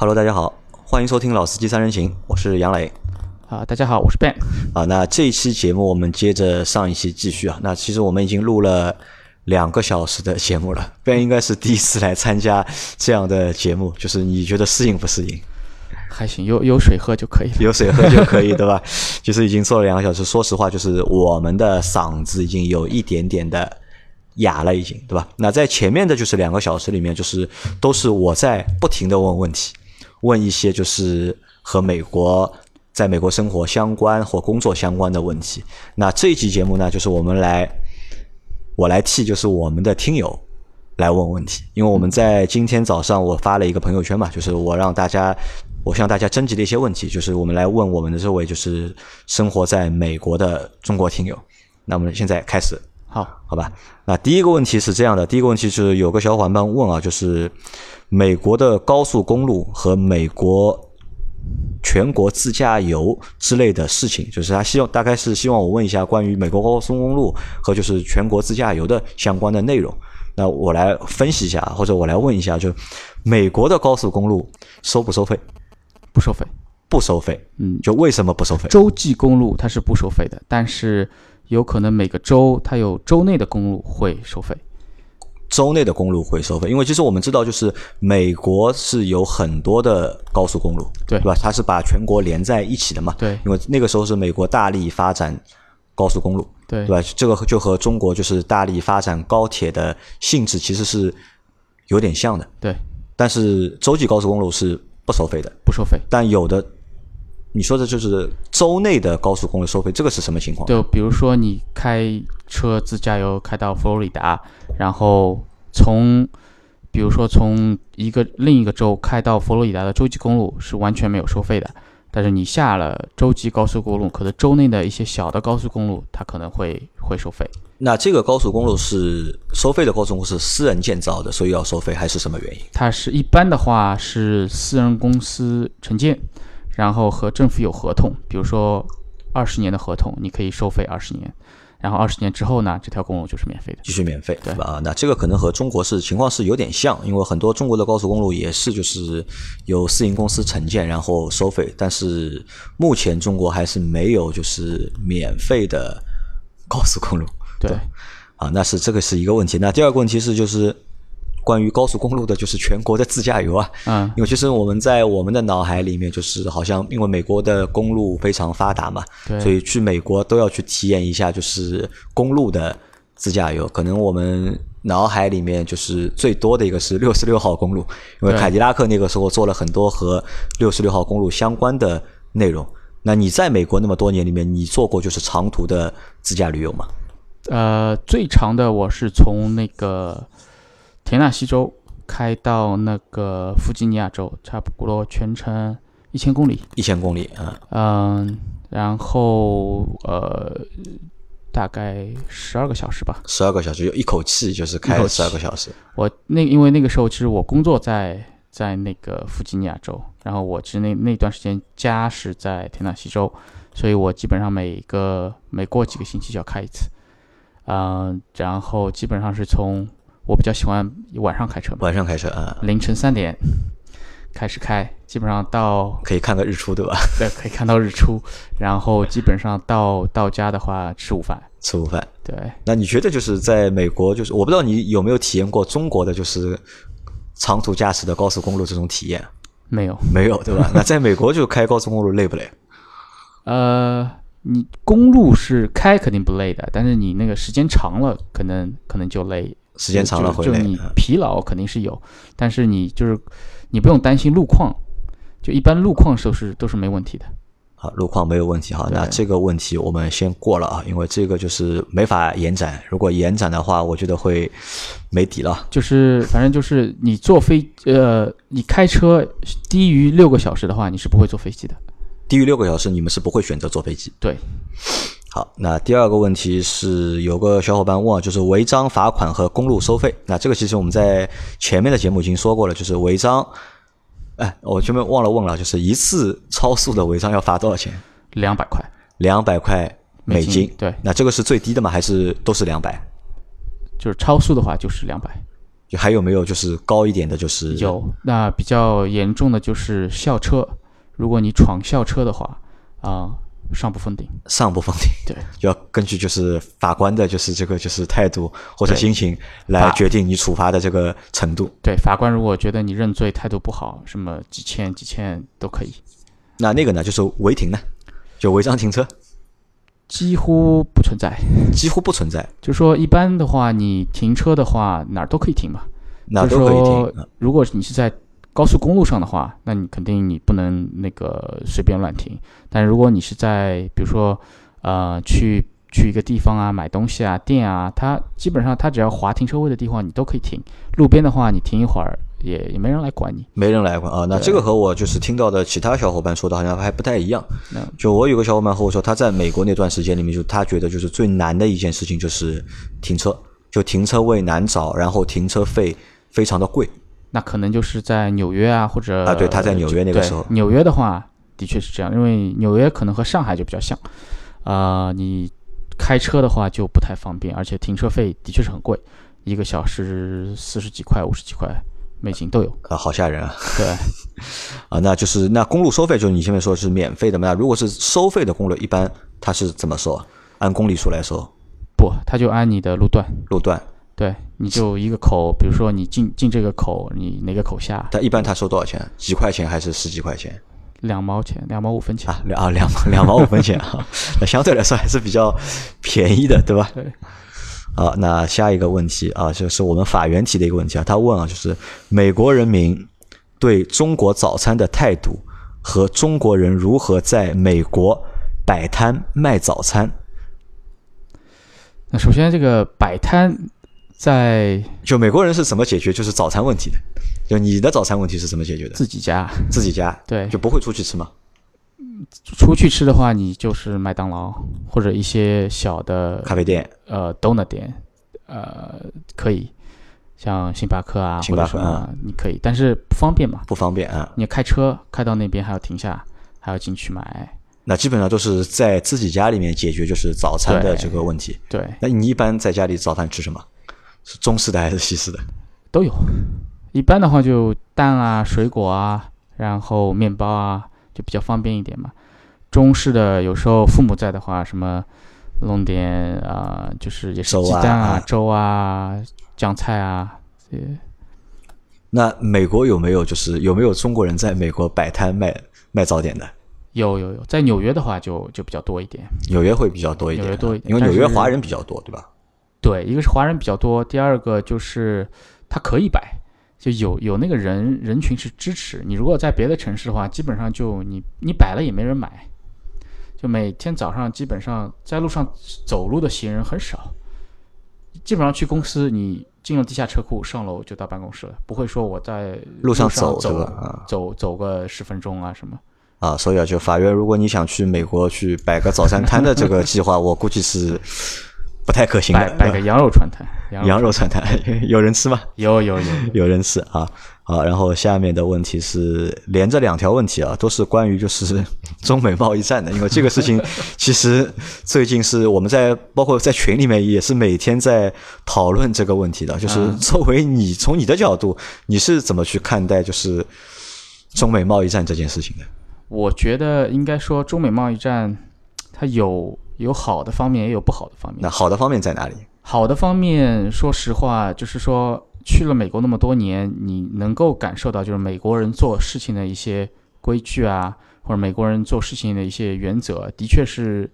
Hello，大家好，欢迎收听《老司机三人行》，我是杨磊。啊，大家好，我是 Ben。啊，那这一期节目我们接着上一期继续啊。那其实我们已经录了两个小时的节目了，Ben 应该是第一次来参加这样的节目，就是你觉得适应不适应？还行，有有水喝就可以了。有水喝就可以，对吧？就是已经做了两个小时，说实话，就是我们的嗓子已经有一点点的哑了，已经，对吧？那在前面的就是两个小时里面，就是都是我在不停的问问题，问一些就是和美国在美国生活相关或工作相关的问题。那这一期节目呢，就是我们来我来替就是我们的听友来问问题，因为我们在今天早上我发了一个朋友圈嘛，就是我让大家。我向大家征集了一些问题，就是我们来问我们的这位就是生活在美国的中国听友。那我们现在开始，好，好吧？那第一个问题是这样的，第一个问题是有个小伙伴问啊，就是美国的高速公路和美国全国自驾游之类的事情，就是他希望大概是希望我问一下关于美国高速公路和就是全国自驾游的相关的内容。那我来分析一下，或者我来问一下，就美国的高速公路收不收费？不收费，不收费。嗯，就为什么不收费？洲际公路它是不收费的，但是有可能每个州它有州内的公路会收费。州内的公路会收费，因为其实我们知道，就是美国是有很多的高速公路，对吧？它是把全国连在一起的嘛。对，因为那个时候是美国大力发展高速公路，对对吧？这个就和中国就是大力发展高铁的性质其实是有点像的。对，但是洲际高速公路是。不收费的，不收费。但有的，你说的就是州内的高速公路收费，这个是什么情况？就比如说你开车自驾游开到佛罗里达，然后从，比如说从一个另一个州开到佛罗里达的洲际公路是完全没有收费的。但是你下了洲际高速公路，可能州内的一些小的高速公路，它可能会会收费。那这个高速公路是收费的高速公路是私人建造的，所以要收费，还是什么原因？它是一般的话是私人公司承建，然后和政府有合同，比如说二十年的合同，你可以收费二十年。然后二十年之后呢，这条公路就是免费的，继续免费，对吧？啊，那这个可能和中国是情况是有点像，因为很多中国的高速公路也是就是由私营公司承建，然后收费。但是目前中国还是没有就是免费的高速公路，对，啊，那是这个是一个问题。那第二个问题是就是。关于高速公路的，就是全国的自驾游啊，嗯，因为其实我们在我们的脑海里面，就是好像因为美国的公路非常发达嘛，对，所以去美国都要去体验一下，就是公路的自驾游。可能我们脑海里面就是最多的一个是六十六号公路，因为凯迪拉克那个时候做了很多和六十六号公路相关的内容。那你在美国那么多年里面，你做过就是长途的自驾旅游吗？呃，最长的我是从那个。田纳西州开到那个弗吉尼亚州，差不多全程一千公里。一千公里，啊嗯，然后呃，大概十二个小时吧。十二个小时，就一口气就是开了十二个小时。我那因为那个时候其实我工作在在那个弗吉尼亚州，然后我其实那那段时间家是在田纳西州，所以我基本上每个每过几个星期就要开一次。嗯，然后基本上是从。我比较喜欢晚上开车，晚上开车啊，凌晨三点开始开，基本上到可以看个日出，对吧？对，可以看到日出。然后基本上到到家的话，吃午饭，吃午饭。对，那你觉得就是在美国，就是我不知道你有没有体验过中国的就是长途驾驶的高速公路这种体验？没有，没有，对吧？那在美国就开高速公路累不累？呃，你公路是开肯定不累的，但是你那个时间长了，可能可能就累。时间长了会累，就你疲劳肯定是有，但是你就是你不用担心路况，就一般路况都是都是没问题的。好，路况没有问题哈，那这个问题我们先过了啊，因为这个就是没法延展，如果延展的话，我觉得会没底了。就是反正就是你坐飞呃，你开车低于六个小时的话，你是不会坐飞机的。低于六个小时，你们是不会选择坐飞机。对。好，那第二个问题是有个小伙伴问，就是违章罚款和公路收费。那这个其实我们在前面的节目已经说过了，就是违章，哎，我前面忘了问了，就是一次超速的违章要罚多少钱？两百块，两百块美金。对，那这个是最低的吗？还是都是两百？就是超速的话就是两百。就还有没有就是高一点的，就是有，那比较严重的就是校车，如果你闯校车的话，啊、上不封顶。上不封顶，对，要根据就是法官的就是这个就是态度或者心情来决定你处罚的这个程度。对，法官如果觉得你认罪态度不好，什么几千几千都可以，那那个呢，就是违停呢，就违章停车几乎不存在。几乎不存在，就说一般的话，你停车的话哪儿都可以停嘛。哪儿都可以停。嗯如果你是在高速公路上的话，那你肯定你不能那个随便乱停。但如果你是在比如说呃去去一个地方啊买东西啊店啊，它基本上它只要划停车位的地方你都可以停。路边的话你停一会儿也也没人来管你。没人来管啊，那这个和我就是听到的其他小伙伴说的好像还不太一样那。就我有个小伙伴和我说，他在美国那段时间里面，就他觉得就是最难的一件事情就是停车，就停车位难找，然后停车费非常的贵。那可能就是在纽约啊，或者啊对他在纽约那个时候纽约的话的确是这样，因为纽约可能和上海就比较像，呃，你开车的话就不太方便，而且停车费的确是很贵，一个小时四十几块、五十几块美金都有。啊，好吓人啊！对，啊，那就是那公路收费，就是你前面说是免费的嘛？那如果是收费的公路，一般它是怎么收啊？按公里数来收，不，他就按你的路段，路段，对，你就一个口，比如说你进进这个口，你哪个口下他一般他收多少钱？几块钱还是十几块钱？两毛钱，两毛五分钱。啊，两啊 两两毛五分钱啊，那相对来说还是比较便宜的，对吧？对。啊，那下一个问题啊，就是我们法援提的一个问题啊，他问啊，就是美国人民对中国早餐的态度和中国人如何在美国摆摊卖早餐，那首先这个摆摊在就美国人是怎么解决就是早餐问题的？就你的早餐问题是怎么解决的？自己家，自己家对，就不会出去吃吗？出去吃的话，你就是麦当劳或者一些小的咖啡店呃 donut 店，呃可以，像星巴克啊星巴克或者什么你可以，但是不方便嘛，不方便啊。你开车开到那边还要停下，还要进去买，那基本上都是在自己家里面解决就是早餐的这个问题。对，那你一般在家里早饭吃什么？是中式的还是西式的？都有。一般的话就蛋啊、水果啊，然后面包啊，就比较方便一点嘛。中式的有时候父母在的话，什么弄点啊、就是也是鸡蛋啊啊、粥啊、酱菜啊，呃，那美国有没有就是有没有中国人在美国摆摊卖卖早点的？有有有。在纽约的话就就比较多一点。纽约会比较多一点，纽约多一点因为纽约华人比较多，对吧？对，一个是华人比较多，第二个就是它可以摆，就有有那个人人群是支持你。如果在别的城市的话，基本上就你你摆了也没人买，就每天早上基本上在路上走路的行人很少，基本上去公司你进了地下车库，上楼就到办公室了，不会说我在路上走走对吧啊走走个十分钟啊什么。啊，所以啊，就法院，如果你想去美国去摆个早餐摊的这个计划，我估计是不太可行的。摆摆个羊肉串摊，羊羊肉串摊，有人吃吗？有有有，有 人吃啊。好，然后下面的问题是连着两条问题啊，都是关于就是 中美贸易战的，因为这个事情其实最近是我们在包括在群里面也是每天在讨论这个问题的，就是嗯作为你从你的角度，你是怎么去看待就是中美贸易战这件事情的？我觉得应该说中美贸易战，它有有好的方面，也有不好的方面那。好的方面在哪里？好的方面，说实话，就是说去了美国那么多年，你能够感受到，就是美国人做事情的一些规矩啊，或者美国人做事情的一些原则，的确是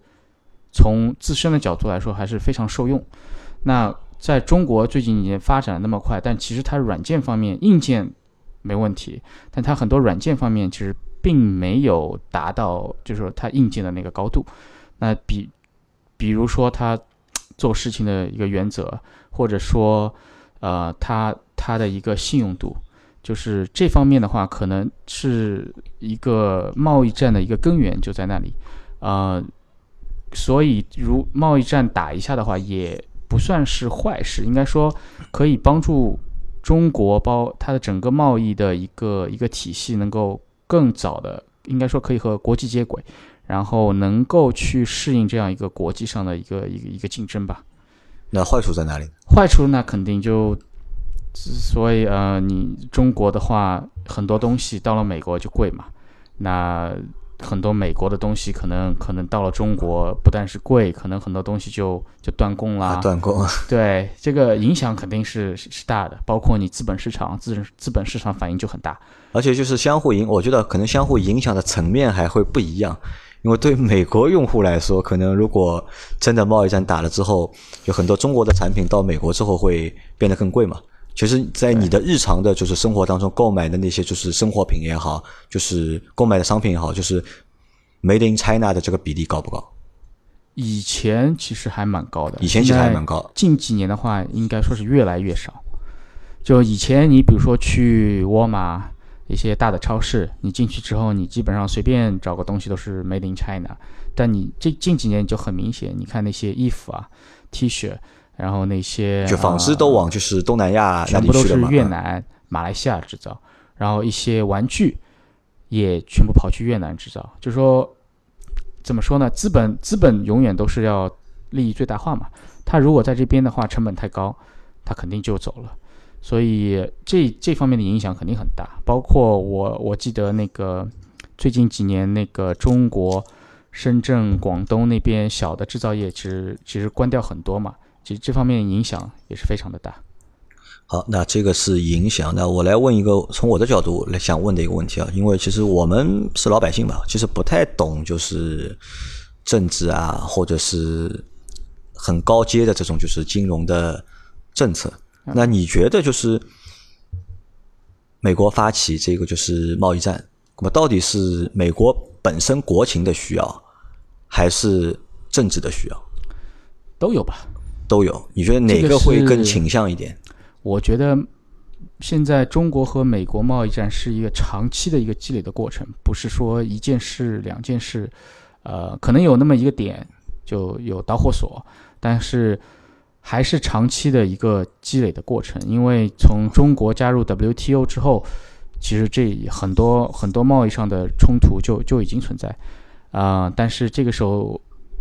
从自身的角度来说还是非常受用。那在中国最近也发展那么快，但其实它软件方面、硬件没问题，但它很多软件方面其实并没有达到，就是说它硬件的那个高度。那比比如说他做事情的一个原则，或者说呃，他他的一个信用度，就是这方面的话，可能是一个贸易战的一个根源就在那里，呃，所以如贸易战打一下的话，也不算是坏事，应该说可以帮助中国包它的整个贸易的一个一个体系能够更早的，应该说可以和国际接轨，然后能够去适应这样一个国际上的一个一个一个竞争吧。那坏处在哪里？坏处那肯定就所以呃，你中国的话，很多东西到了美国就贵嘛，那很多美国的东西可能可能到了中国不但是贵，可能很多东西就就断供啦。啊，断供。对，这个影响肯定是是是大的，包括你资本市场资资本市场反应就很大。而且就是相互影，我觉得可能相互影响的层面还会不一样。因为对美国用户来说，可能如果真的贸易战打了之后，有很多中国的产品到美国之后会变得更贵嘛。其实，在你的日常的就是生活当中购买的那些就是生活品也好，就是购买的商品也好，就是 Made in China 的这个比例高不高？以前其实还蛮高的，以前其实还蛮高。近几年的话，应该说是越来越少。就以前你比如说去沃尔玛。一些大的超市，你进去之后，你基本上随便找个东西都是 Made in China。但你这近几年就很明显，你看那些衣服啊、T 恤，然后那些就纺织都往就是东南亚全部都是越南、马来西亚制造，然后一些玩具也全部跑去越南制造。就说怎么说呢？资本资本永远都是要利益最大化嘛。他如果在这边的话，成本太高，他肯定就走了。所以这这方面的影响肯定很大，包括我我记得那个最近几年那个中国深圳、广东那边小的制造业，其实其实关掉很多嘛，其实这方面影响也是非常的大。好，那这个是影响。那我来问一个从我的角度来想问的一个问题啊，因为其实我们是老百姓吧，其实不太懂就是政治啊，或者是很高阶的这种就是金融的政策。那你觉得就是美国发起这个就是贸易战，那么到底是美国本身国情的需要，还是政治的需要？都有吧？都有。你觉得哪个会更倾向一点？我觉得现在中国和美国贸易战是一个长期的一个积累的过程，不是说一件事、两件事，呃，可能有那么一个点就有导火索，但是。还是长期的一个积累的过程，因为从中国加入 WTO 之后，其实这很多很多贸易上的冲突就就已经存在，啊，但是这个时候，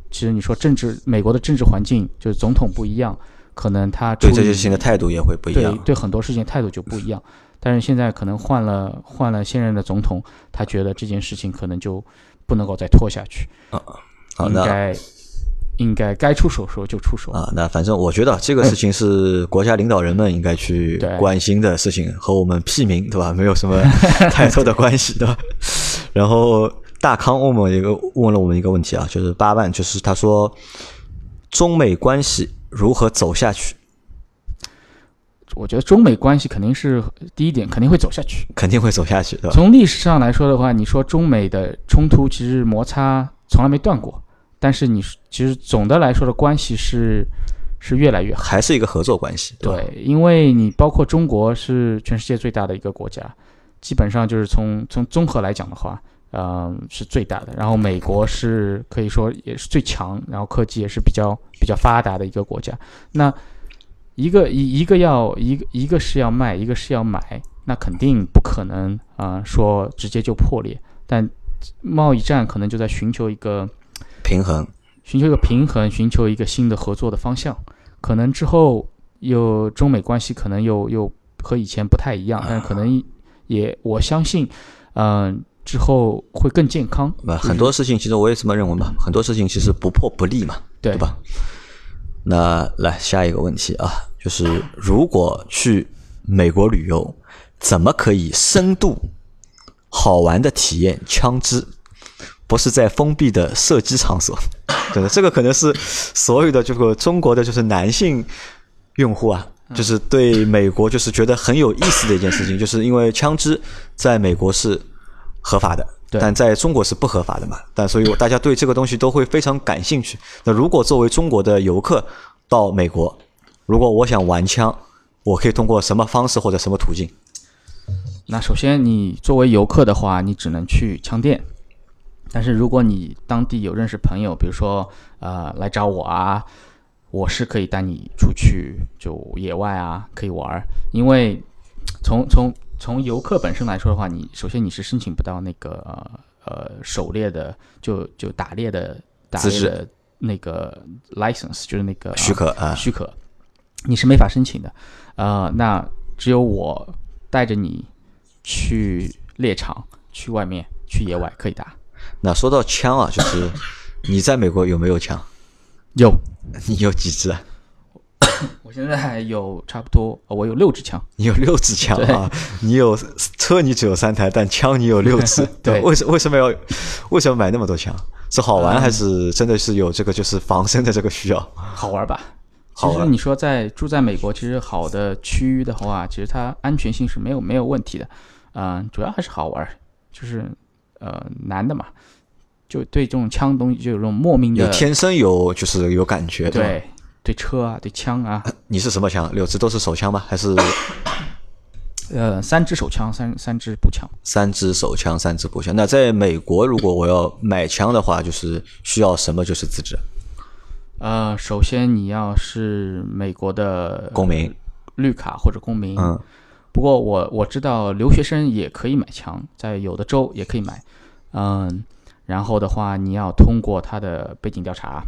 其实你说政治，美国的政治环境就是总统不一样，可能他对这些事情的态度也会不一样，对对很多事情态度就不一样。但是现在可能换了换了现任的总统，他觉得这件事情可能就不能够再拖下去，啊，应该。应该该出手时候就出手啊！那反正我觉得这个事情是 国家领导人们应该去关心的事情，和我们屁民对吧 没有什么 太多的关系对吧？然后大康问我一个问了我们一个问题啊，就是八万，就是他说中美关系如何走下去？我觉得中美关系肯定是第一点，肯定会走下去，肯定会走下去。从历史上来说的话，你说中美的冲突其实摩擦从来没断过。但是你其实总的来说的关系是是越来越好，还是一个合作关系。对，因为你包括中国是全世界最大的一个国家，基本上就是从从综合来讲的话，嗯，是最大的。然后美国是可以说也是最强，然后科技也是比较比较发达的一个国家。那一个一一个要一个一个是要卖，一个是要买，那肯定不可能啊，说直接就破裂。但贸易战可能就在寻求一个。平衡，寻求一个平衡，寻求一个新的合作的方向。可能之后又中美关系可能又又和以前不太一样，但可能也我相信，嗯，之后会更健康。很多事情其实我也这么认为嘛，很多事情其实不破不立嘛，对吧？那来下一个问题啊，就是如果去美国旅游，怎么可以深度好玩的体验枪支？不是在封闭的射击场所，对的，这个可能是所有的这个中国的就是男性用户啊，就是对美国就是觉得很有意思的一件事情，就是因为枪支在美国是合法的，但在中国是不合法的嘛，但所以大家对这个东西都会非常感兴趣。那如果作为中国的游客到美国，如果我想玩枪，我可以通过什么方式或者什么途径？那首先，你作为游客的话，你只能去枪店。但是如果你当地有认识朋友，比如说呃来找我啊，我是可以带你出去就野外啊，可以玩儿。因为从从从游客本身来说的话，你首先你是申请不到那个呃狩猎的就就打猎的打猎的那个 license，就是那个许可啊许可，你是没法申请的。呃，那只有我带着你去猎场、去外面、去野外可以打。那说到枪啊，就是 你在美国有没有枪？有，你有几支啊？我现在有差不多，我有六支枪。你有六支枪啊？你有车你只有三台，但枪你有六支。对，为什为什么要为什么买那么多枪？是好玩还是真的是有这个就是防身的这个需要？好玩吧？其实你说在住在美国，其实好的区域的话，其实它安全性是没有没有问题的。嗯，主要还是好玩，就是呃男的嘛，就对这种枪东西就有种莫名的，有天生有就是有感觉，对对车啊，对枪啊。你是什么枪？六支都是手枪吗？还是？呃，三支手枪，三三支步枪。三支手枪，三支步枪。那在美国，如果我要买枪的话，就是需要什么？就是资质。呃，首先你要是美国的公民，绿卡或者公民。嗯。不过我我知道留学生也可以买枪，在有的州也可以买。嗯。然后的话，你要通过他的背景调查，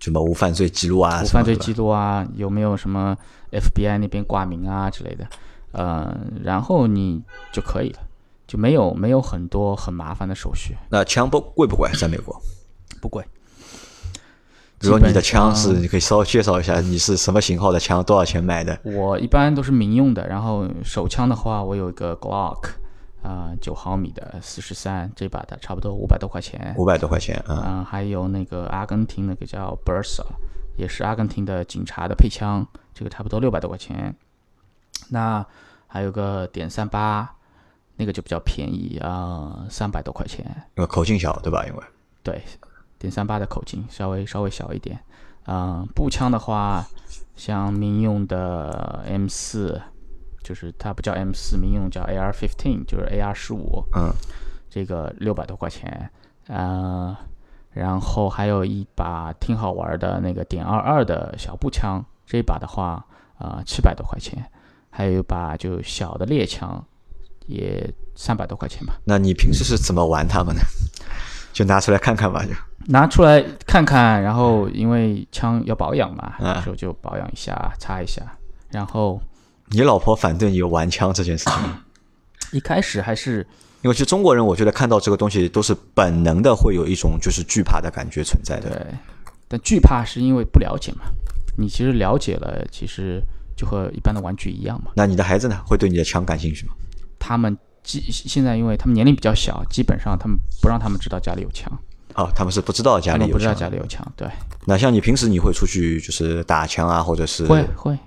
什么无犯罪记录啊？无犯罪记录啊？有没有什么 FBI 那边挂名啊之类的？嗯，然后你就可以了，就没有没有很多很麻烦的手续。那枪不贵不贵？在美国不贵。如果你的枪是，你可以稍微介绍一下，你是什么型号的枪，多少钱买的？我一般都是民用的，然后手枪的话，我有一个 Glock，啊，九毫米的四十三，这把的差不多五百多块钱。五百多块钱，嗯，还有那个阿根廷那个叫 Bersa，也是阿根廷的警察的配枪，这个差不多六百多块钱。那还有个点三八，那个就比较便宜啊，三百多块钱。因为口径小，对吧？因为对。点三八的口径稍微稍微小一点，嗯，步枪的话，像民用的 M 四，就是它不叫 M 四，民用叫 AR fifteen，就是 AR 十五，嗯，这个六百多块钱，嗯，然后还有一把挺好玩的那个点二二的小步枪，这一把的话，啊，七百多块钱，还有一把就小的猎枪，也三百多块钱吧。那你平时是怎么玩它们呢？就拿出来看看吧，就。拿出来看看，然后因为枪要保养嘛，有时候就保养一下，擦一下。然后，你老婆反对你玩枪这件事情？一开始还是因为其实中国人，我觉得看到这个东西都是本能的，会有一种就是惧怕的感觉存在的。对，但惧怕是因为不了解嘛。你其实了解了，其实就和一般的玩具一样嘛。那你的孩子呢？会对你的枪感兴趣吗？他们基现在因为他们年龄比较小，基本上他们不让他们知道家里有枪。哦，他们是不知道家里有枪，不知道家里有枪。对，那像你平时你会出去就是打枪啊，或者是会会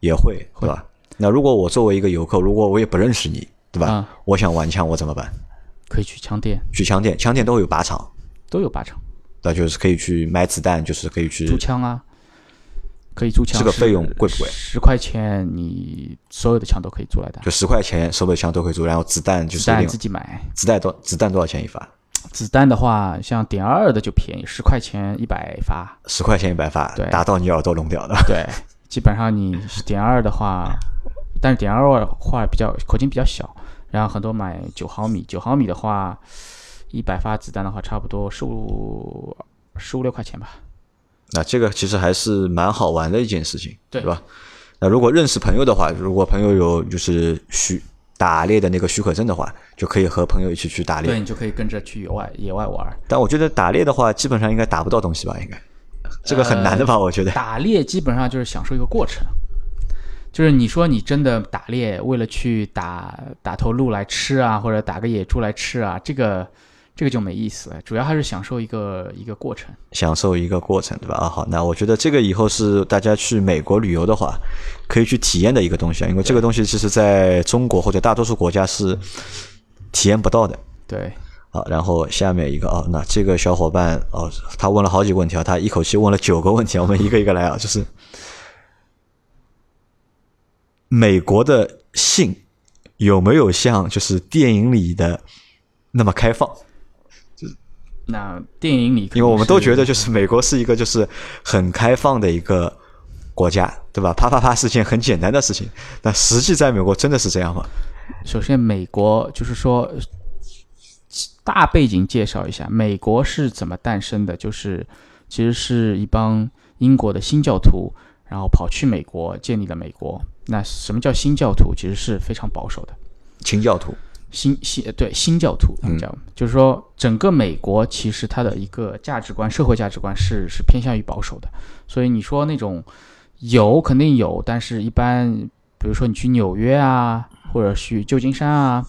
也会，对吧？那如果我作为一个游客，如果我也不认识你，对吧？我想玩枪，我怎么办？可以去枪店，去枪店，枪店都会有靶场，都有靶场。那就是可以去买子弹，就是可以去租枪啊，可以租枪。这个费用贵不贵？十块钱，你所有的枪都可以租来的。就十块钱，所有的枪都可以租，然后子弹就是子弹自己买，子弹多子弹多少钱一发？子弹的话，像点二二的就便宜，十块钱一百发。十块钱一百发，对，打到你耳朵聋掉的。对，基本上你点二的话，但是点二二话比较口径比较小，然后很多买九毫米，九毫米的话，一百发子弹的话，差不多十五十五六块钱吧。那这个其实还是蛮好玩的一件事情，对吧？那如果认识朋友的话，如果朋友有就是需。打猎的那个许可证的话，就可以和朋友一起去打猎。对你就可以跟着去野外野外玩。但我觉得打猎的话，基本上应该打不到东西吧？应该这个很难的吧？我觉得打猎基本上就是享受一个过程。就是你说你真的打猎，为了去打打头鹿来吃啊，或者打个野猪来吃啊，这个。这个就没意思了，主要还是享受一个一个过程，享受一个过程，对吧？啊，好，那我觉得这个以后是大家去美国旅游的话，可以去体验的一个东西啊，因为这个东西其实在中国或者大多数国家是体验不到的。对，好，然后下面一个啊，那这个小伙伴哦，他问了好几个问题啊，他一口气问了九个问题，我们一个一个来啊，就是美国的性有没有像就是电影里的那么开放？那电影里，因为我们都觉得就是美国是一个就是很开放的一个国家，对吧？啪啪啪是件很简单的事情，那实际在美国真的是这样吗？首先，美国就是说大背景介绍一下，美国是怎么诞生的？就是其实是一帮英国的新教徒，然后跑去美国建立了美国。那什么叫新教徒？其实是非常保守的。清教徒，新新对新教徒，他们叫，就是说整个美国其实它的一个价值观、社会价值观是是偏向于保守的。所以你说那种有肯定有，但是一般，比如说你去纽约啊，或者去旧金山啊，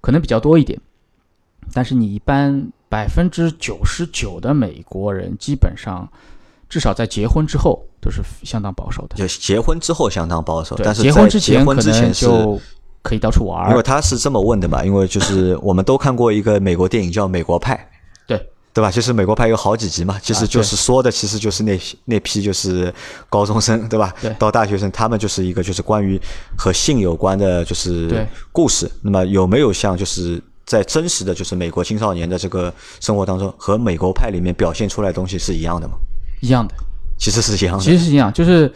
可能比较多一点。但是你一般百分之九十九的美国人，基本上至少在结婚之后都是相当保守的。就结婚之后相当保守，对但是结婚之前可能。就可以到处玩因为。他是这么问的嘛，因为就是 我们都看过一个美国电影叫《美国派》，对对吧？就是《美国派》有好几集嘛，其实啊就是说的，其实就是那批那批就是高中生，对吧？对到大学生，他们就是一个就是关于和性有关的，就是对故事。那么有没有像就是在真实的就是美国青少年的这个生活当中，和《美国派》里面表现出来的东西是一样的吗？一样的，其实是一样的。其实是一样，就是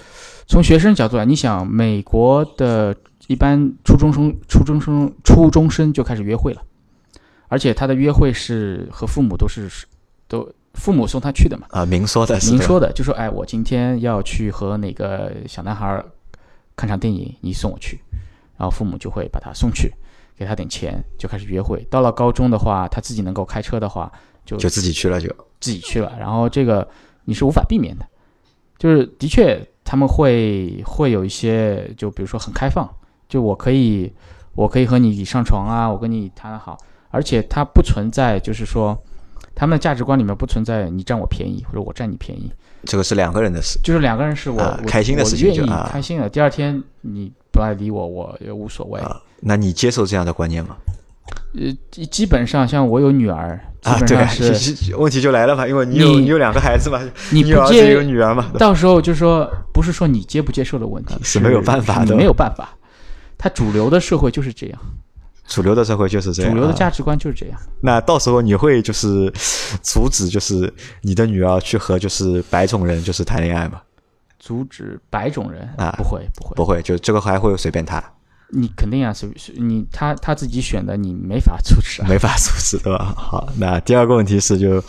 从学生角度来，你想美国的一般初中生、初中生、初中生就开始约会了，而且他的约会是和父母都是都父母送他去的嘛，啊，明说的明说的，就说哎，我今天要去和哪个小男孩儿看场电影，你送我去，然后父母就会把他送去，给他点钱，就开始约会。到了高中的话，他自己能够开车的话，就就自己去了就。自己去了，然后这个你是无法避免的，就是的确他们会会有一些，就比如说很开放，就我可以我可以和你上床啊，我跟你谈得好，而且它不存在就是说他们的价值观里面不存在你占我便宜或者我占你便宜，这个是两个人的事。就是两个人是我、开心的事情愿意开心的，第二天你不来理我，我也无所谓。啊，那你接受这样的观念吗？呃，基基本上像我有女儿，基啊，本上是、问题就来了嘛，因为你有你你有两个孩子嘛，你不有儿子接有女儿嘛，到时候就说不是说你接不接受的问题，是没有办法的没有办法。它主流的社会就是这样，主流的社会就是这样。啊主流的价值观就是这样。那到时候你会就是阻止，就是你的女儿去和就是白种人就是谈恋爱吗？阻止白种人啊不会不会，不会，就这个还会随便他，你肯定啊，随随你他他自己选的，你没法阻止啊。没法阻止，对吧？好，那第二个问题是就。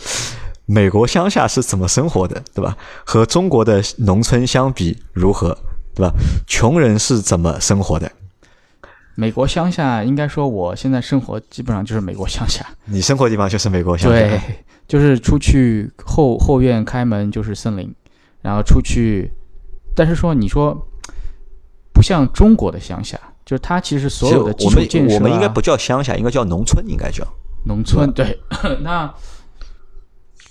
美国乡下是怎么生活的，对吧？和中国的农村相比如何，对吧？穷人是怎么生活的？美国乡下，应该说我现在生活基本上就是美国乡下，你生活的地方就是美国乡下，对，就是出去后后院开门就是森林，然后出去，但是说你说不像中国的乡下，就是它其实所有的基础建设、啊，我们应该不叫乡下，应该叫农村，应该叫。农村对，那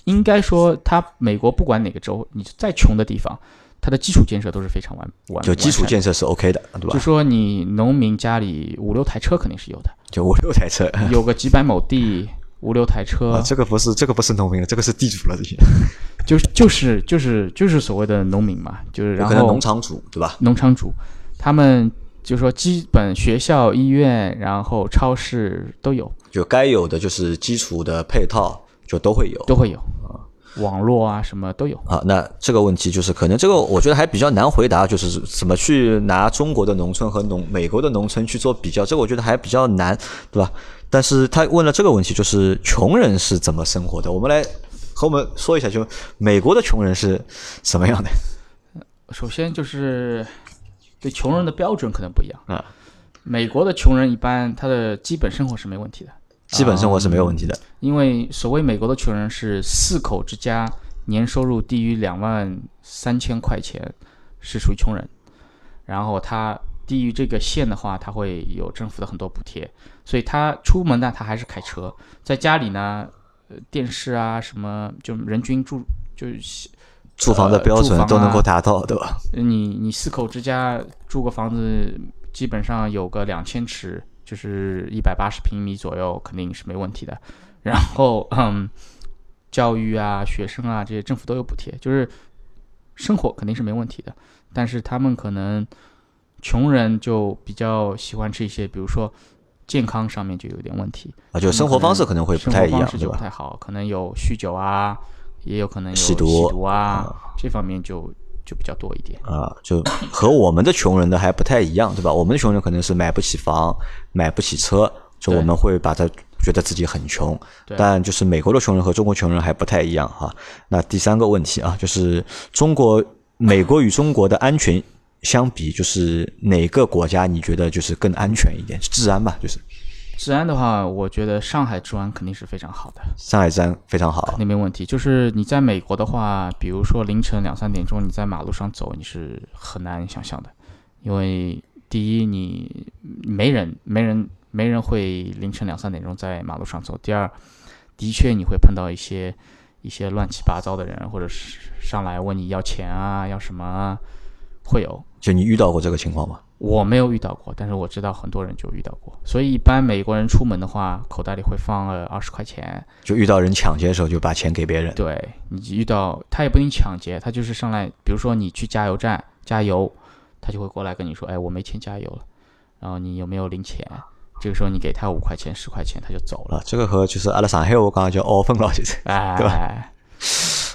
应该说，它美国不管哪个州，你再穷的地方，它的基础建设都是非常完完，就基础建设是 OK 的，对吧？就说你农民家里五六台车肯定是有的，就五六台车。有个几百亩地，五六台车啊，，这个不是这个不是农民了，这个是地主了，这些 就是就是就是就是所谓的农民嘛，就是然后可能农场主对吧？农场主，他们就说基本学校、医院，然后超市都有，就该有的就是基础的配套就都会有。都会有，网络啊什么都有。啊，那这个问题就是可能这个我觉得还比较难回答，就是怎么去拿中国的农村和农美国的农村去做比较，这个我觉得还比较难，对吧？但是他问了这个问题，就是穷人是怎么生活的？我们来和我们说一下，就美国的穷人是什么样的？首先就是对穷人的标准可能不一样啊。美国的穷人一般他的基本生活是没问题的，基本生活是没有问题的。因为所谓美国的穷人是四口之家年收入低于两万三千块钱是属于穷人，然后他低于这个线的话，他会有政府的很多补贴，所以他出门呢他还是开车，在家里呢，呃，电视啊什么就人均住就是住房的标准都能够啊达到，对吧？你你四口之家住个房子，基本上有个两千尺，就是一百八十平米左右，肯定是没问题的。然后，嗯，教育啊、学生啊这些政府都有补贴，就是生活肯定是没问题的。但是他们可能穷人就比较喜欢吃一些，比如说健康上面就有点问题，啊，就生活方式可能会不太一样，活方式就不？太好，可能有酗酒啊，也有可能有吸毒毒啊，这方面就就比较多一点。啊，就和我们的穷人的还不太一样，对吧？我们的穷人可能是买不起房、买不起车，就我们会把它觉得自己很穷。但就是美国的穷人和中国穷人还不太一样哈。那第三个问题啊，就是中国美国与中国的安全相比，就是哪个国家你觉得就是更安全一点？治安吧，就是治安的话，我觉得上海治安肯定是非常好的，上海治安非常好肯。定没问题。就是你在美国的话，比如说凌晨两三点钟你在马路上走，你是很难想象的，因为第一你没人，没人，没人会凌晨两三点钟在马路上走。第二，的确你会碰到一些一些乱七八糟的人，或者是上来问你要钱啊，要什么啊，会有。就你遇到过这个情况吗？我没有遇到过，但是我知道很多人就遇到过。所以一般美国人出门的话，口袋里会放呃二十块钱。就遇到人抢劫的时候，就把钱给别人。对你遇到他也不一定抢劫，他就是上来，比如说你去加油站加油，他就会过来跟你说，哎，我没钱加油了，然后你有没有零钱？这个时候你给他五块钱、十块钱，他就走了。啊，这个和就是阿拉上海我刚刚叫凹分了，就是哎，对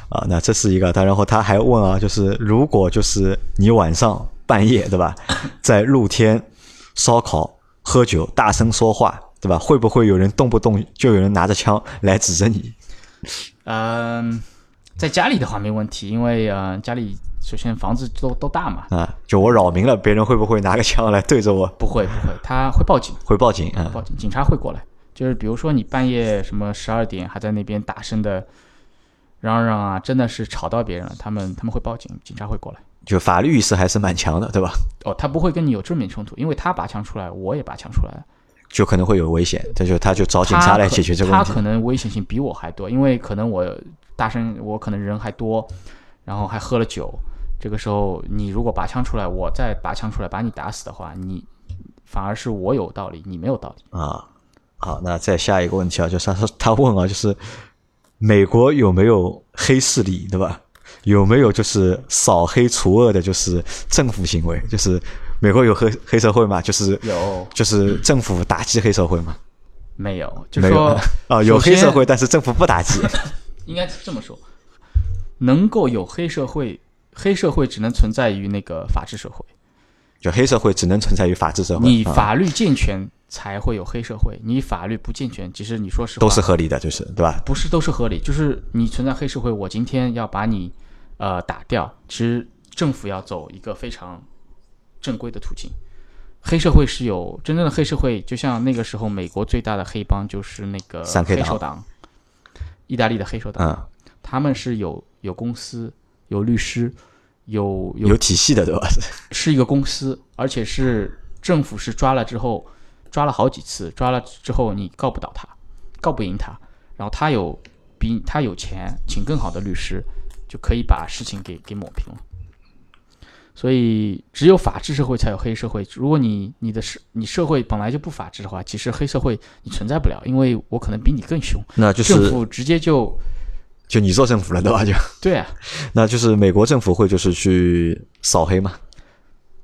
啊，那这是一个他，然后他还问啊，就是如果就是你晚上半夜对吧，在露天烧烤、喝酒、大声说话对吧，会不会有人动不动就有人拿着枪来指着你？嗯，在家里的话没问题，因为呃家里首先房子都都大嘛，啊，就我扰民了，别人会不会拿个枪来对着我？不会不会，他会报警。会报警啊？报警，警察会过来。就是比如说你半夜什么十二点还在那边大声的嚷嚷啊，真的是吵到别人了，他们他们会报警，警察会过来。就法律意识还是蛮强的，对吧？哦，他不会跟你有正面冲突，因为他拔枪出来，我也拔枪出来了。就可能会有危险，他就他就找警察来解决这个问题他可。能危险性比我还多，因为可能我大声，我可能人还多，然后还喝了酒。这个时候你如果拔枪出来，我再拔枪出来把你打死的话，你反而是我有道理，你没有道理。啊，好，那再下一个问题啊，就是他说他问啊，就是美国有没有黑势力，对吧？有没有就是扫黑除恶的，就是政府行为？就是美国有黑黑社会嘛？就是有就是政府打击黑社会嘛？没有？就没有说啊，有黑社会，但是政府不打击。应该这么说，能够有黑社会，黑社会只能存在于那个法治社会。就黑社会只能存在于法治社会，啊你法律健全才会有黑社会，你法律不健全，其实你说实话都是合理的，就是对吧？不是都是合理？就是你存在黑社会，我今天要把你呃打掉，其实政府要走一个非常正规的途径。黑社会是有真正的黑社会，就像那个时候美国最大的黑帮就是那个黑手党，意大利的黑手党，嗯，他们是有有公司、有律师、有有有体系的，对吧？是一个公司，而且是政府是抓了之后，抓了好几次，抓了之后你告不倒他，告不赢他，然后他有比他有钱，请更好的律师，就可以把事情给给抹平了。所以，只有法治社会才有黑社会。如果你你的社你社会本来就不法治的话，其实黑社会你存在不了，因为我可能比你更凶，那就是政府直接就就你做政府了，对吧？就对啊，那就是美国政府会就是去扫黑嘛，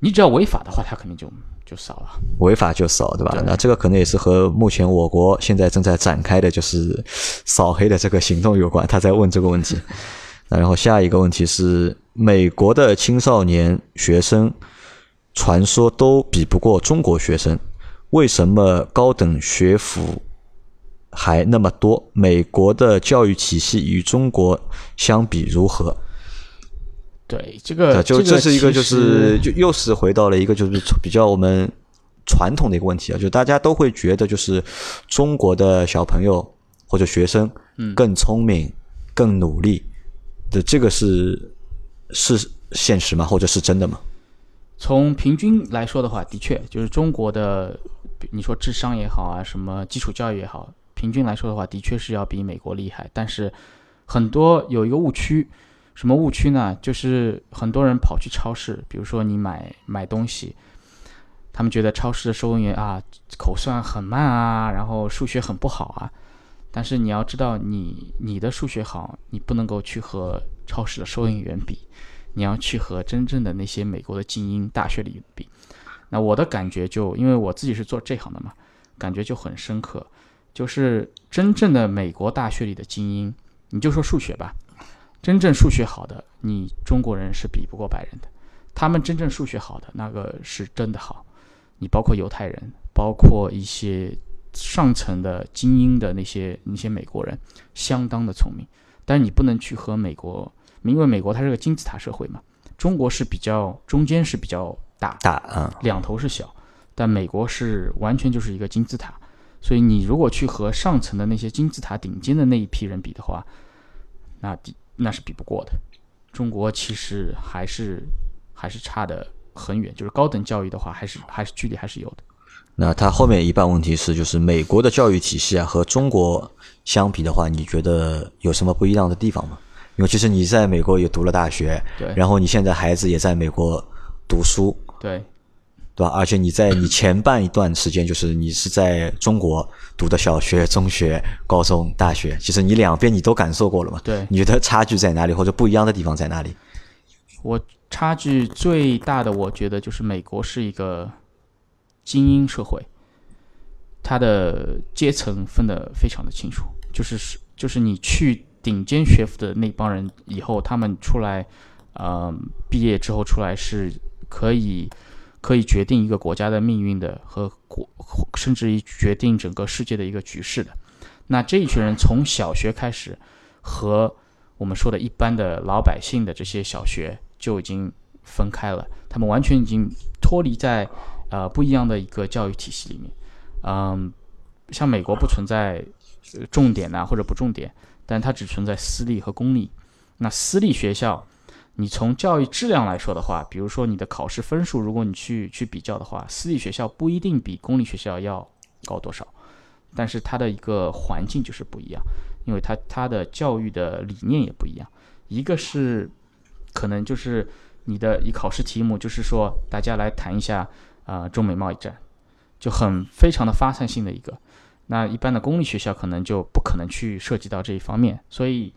你只要违法的话，他肯定就就扫了。违法就扫，对吧？对那这个可能也是和目前我国现在正在展开的就是扫黑的这个行动有关。他在问这个问题。那然后下一个问题是，美国的青少年学生传说都比不过中国学生，为什么高等学府还那么多？美国的教育体系与中国相比如何？对，这个对，就这是一个，就是实就又是回到了一个就是比较我们传统的一个问题啊，就大家都会觉得就是中国的小朋友或者学生嗯更聪明、更努力这个是是现实吗？或者是真的吗？从平均来说的话，的确就是中国的，你说智商也好啊，什么基础教育也好，平均来说的话，的确是要比美国厉害。但是很多有一个误区，什么误区呢？就是很多人跑去超市，比如说你买买东西，他们觉得超市的收银员啊口算很慢啊，然后数学很不好啊。但是你要知道你，你的数学好，你不能够去和超市的收银员比。你要去和真正的那些美国的精英大学里比。那我的感觉就，因为我自己是做这行的嘛，感觉就很深刻。就是真正的美国大学里的精英，你就说数学吧，真正数学好的，你中国人是比不过白人的。他们真正数学好的那个是真的好，你包括犹太人，包括一些上层的精英的那些那些美国人，相当的聪明。但是你不能去和美国因为美国它是个金字塔社会嘛，中国是比较中间是比较大，大啊，两头是小，但美国是完全就是一个金字塔。所以你如果去和上层的那些金字塔顶尖的那一批人比的话，那比那是比不过的。中国其实还是还是差的很远，就是高等教育的话，还是还是距离还是有的。那它后面一半问题是，就是美国的教育体系啊和中国相比的话，你觉得有什么不一样的地方吗？因为其实你在美国也读了大学，对，然后你现在孩子也在美国读书，对，对吧？而且你在你前半一段时间，就是你是在中国读的小学、中学、高中、大学，其实你两边你都感受过了嘛？对，你觉得差距在哪里，或者不一样的地方在哪里？我差距最大的，我觉得就是美国是一个精英社会，它的阶层分得非常的清楚，就是是就是你去顶尖学府的那帮人以后，他们出来，呃，毕业之后出来是可以可以决定一个国家的命运的和国，甚至于决定整个世界的一个局势的。那这一群人从小学开始和我们说的一般的老百姓的这些小学就已经分开了，他们完全已经脱离在呃不一样的一个教育体系里面。嗯，像美国不存在重点呐、或者不重点，但它只存在私立和公立。那私立学校，你从教育质量来说的话，比如说你的考试分数，如果你去去比较的话，私立学校不一定比公立学校要高多少，但是它的一个环境就是不一样，因为它它的教育的理念也不一样。一个是可能就是你的一考试题目，就是说大家来谈一下啊、呃中美贸易战，就很非常的发散性的一个。那一般的公立学校可能就不可能去涉及到这一方面，所以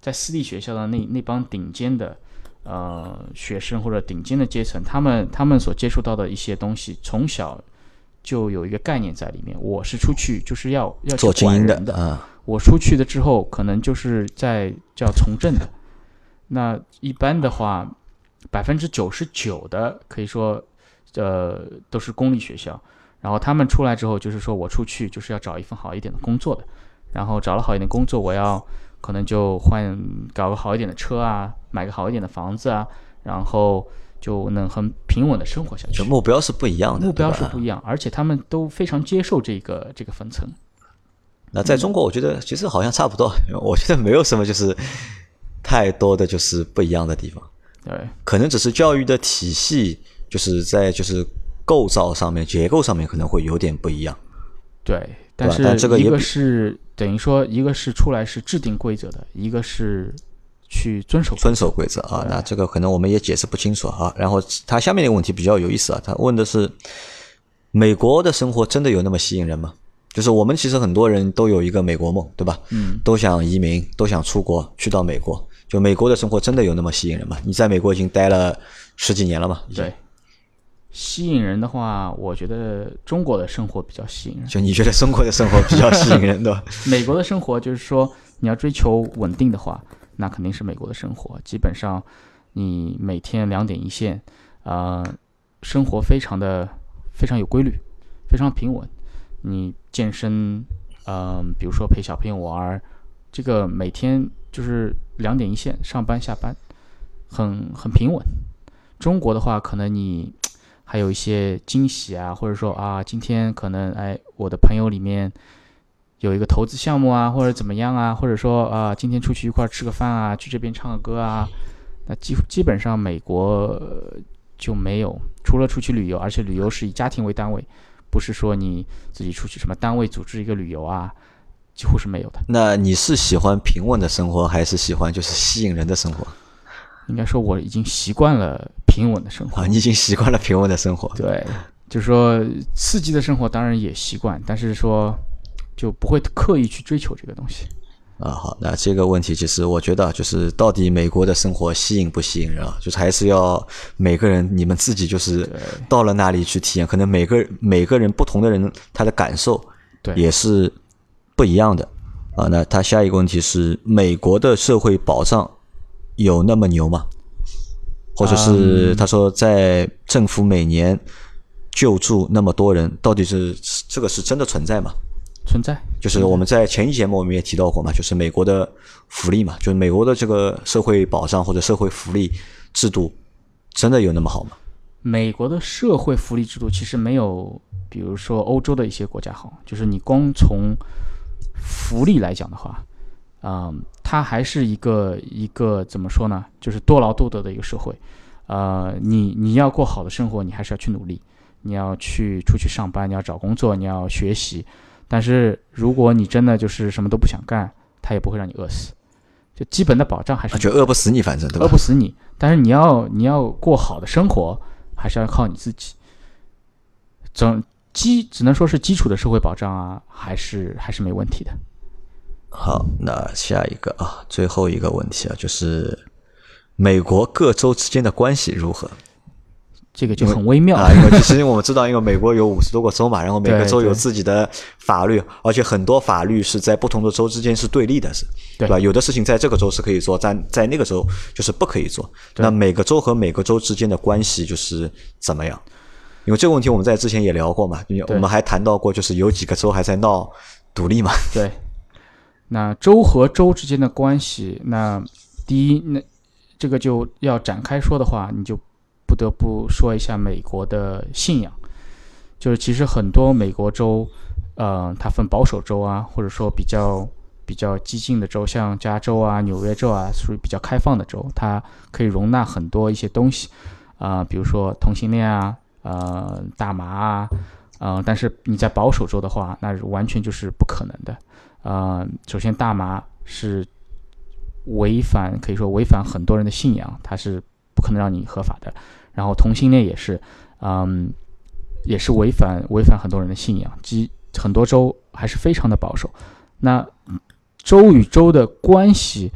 在私立学校的那那帮顶尖的呃学生或者顶尖的阶层，他们他们所接触到的一些东西，从小就有一个概念在里面。我是出去就是要要做精英人的，啊，我出去了之后，可能就是在叫从政的。那一般的话，百分之九十九的可以说，呃，都是公立学校。然后他们出来之后，就是说我出去就是要找一份好一点的工作的。然后找了好一点工作，我要可能就换搞个好一点的车啊，买个好一点的房子啊，然后就能很平稳的生活下去就。目标是不一样的，目标是不一样，而且他们都非常接受这个这个分层。那在中国，我觉得其实好像差不多，我觉得没有什么就是太多的就是不一样的地方，对，可能只是教育的体系就是在就是构造上面、结构上面可能会有点不一样。对，但是但这个一个是等于说，一个是出来是制定规则的，一个是去遵守遵守规则啊，那这个可能我们也解释不清楚啊。然后他下面那个问题比较有意思啊，他问的是美国的生活真的有那么吸引人吗？就是我们其实很多人都有一个美国梦，对吧？嗯，都想移民，都想出国，去到美国。就美国的生活真的有那么吸引人吗？你在美国已经待了十几年了嘛？对。吸引人的话，我觉得中国的生活比较吸引人。就你觉得中国的生活比较吸引人，对吧？美国的生活就是说，你要追求稳定的话，那肯定是美国的生活。基本上，你每天两点一线，呃，生活非常的非常有规律，非常平稳。你健身，嗯、比如说陪小朋友玩儿，这个每天就是两点一线，上班下班，很很平稳。中国的话，可能你还有一些惊喜啊，或者说啊，今天可能哎，我的朋友里面有一个投资项目啊，或者怎么样啊，或者说啊，今天出去一块儿吃个饭啊，去这边唱个歌啊，那基基本上美国呃就没有，除了出去旅游，而且旅游是以家庭为单位，不是说你自己出去什么单位组织一个旅游啊，几乎是没有的。那你是喜欢平稳的生活，还是喜欢就是吸引人的生活应该说我已经习惯了平稳的生活啊？，你已经习惯了平稳的生活，对，就是说刺激的生活当然也习惯，但是说就不会刻意去追求这个东西。啊，好，那这个问题其实我觉得啊就是到底美国的生活吸引不吸引人啊？就是还是要每个人你们自己就是到了那里去体验，可能每个每个人不同的人他的感受对也是不一样的啊。那他下一个问题是美国的社会保障有那么牛吗？或者是他说在政府每年救助那么多人，到底是这个是真的存在吗？存在，就是我们在前一节目我们也提到过嘛，就是美国的福利嘛，就是美国的这个社会保障或者社会福利制度真的有那么好吗？美国的社会福利制度其实没有，比如说欧洲的一些国家好。就是你光从福利来讲的话，嗯，它还是一个一个怎么说呢？就是多劳多得的一个社会。呃，你你要过好的生活，你还是要去努力，你要去出去上班，你要找工作，你要学习。但是如果你真的就是什么都不想干，他也不会让你饿死。就基本的保障还是就饿不死你，反正对吧？饿不死你，但是你要你要过好的生活，还是要靠你自己。整基只能说是基础的社会保障啊，还是还是没问题的。好，那下一个啊，最后一个问题啊，就是美国各州之间的关系如何？这个就很微妙啊，因为其实我们知道，因为美国有五十多个州嘛，然后每个州有自己的法律，而且很多法律是在不同的州之间是对立的，是，对吧？有的事情在这个州是可以做，在在那个州就是不可以做。那每个州和每个州之间的关系就是怎么样？因为这个问题我们在之前也聊过嘛，我们还谈到过，就是有几个州还在闹独立嘛。对，那州和州之间的关系，那第一，那这个就要展开说的话，你就。不得不说一下美国的信仰，就是其实很多美国州，呃，它分保守州啊，或者说比较比较激进的州，像加州啊、纽约州啊，属于比较开放的州，它可以容纳很多一些东西，啊，比如说同性恋啊，呃，大麻啊，嗯，但是你在保守州的话，那完全就是不可能的，呃，首先大麻是违反，可以说违反很多人的信仰，它是不可能让你合法的。然后同性恋也是，嗯，也是违反违反很多人的信仰，即很多州还是非常的保守。那州与州的关系，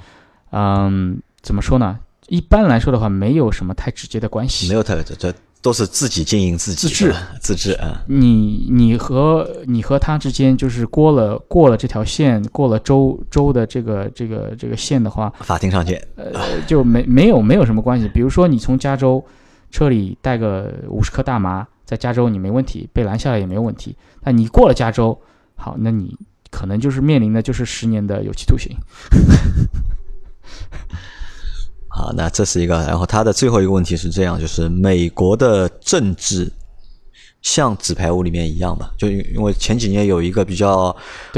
嗯，怎么说呢？一般来说的话，没有什么太直接的关系，没有太直接都是自己经营自己，自治自治啊。你你和你和他之间就是过了过了这条线，过了州州的这个这个这个线的话，法庭上见，呃，就没没有没有什么关系。比如说你从加州。车里带个五十克大麻，在加州你没问题，被拦下来也没有问题。但你过了加州，好，那你可能就是面临的就是十年的有期徒刑。好，那这是一个。然后他的最后一个问题是这样，就是美国的政治像纸牌屋里面一样嘛？就因为前几年有一个比较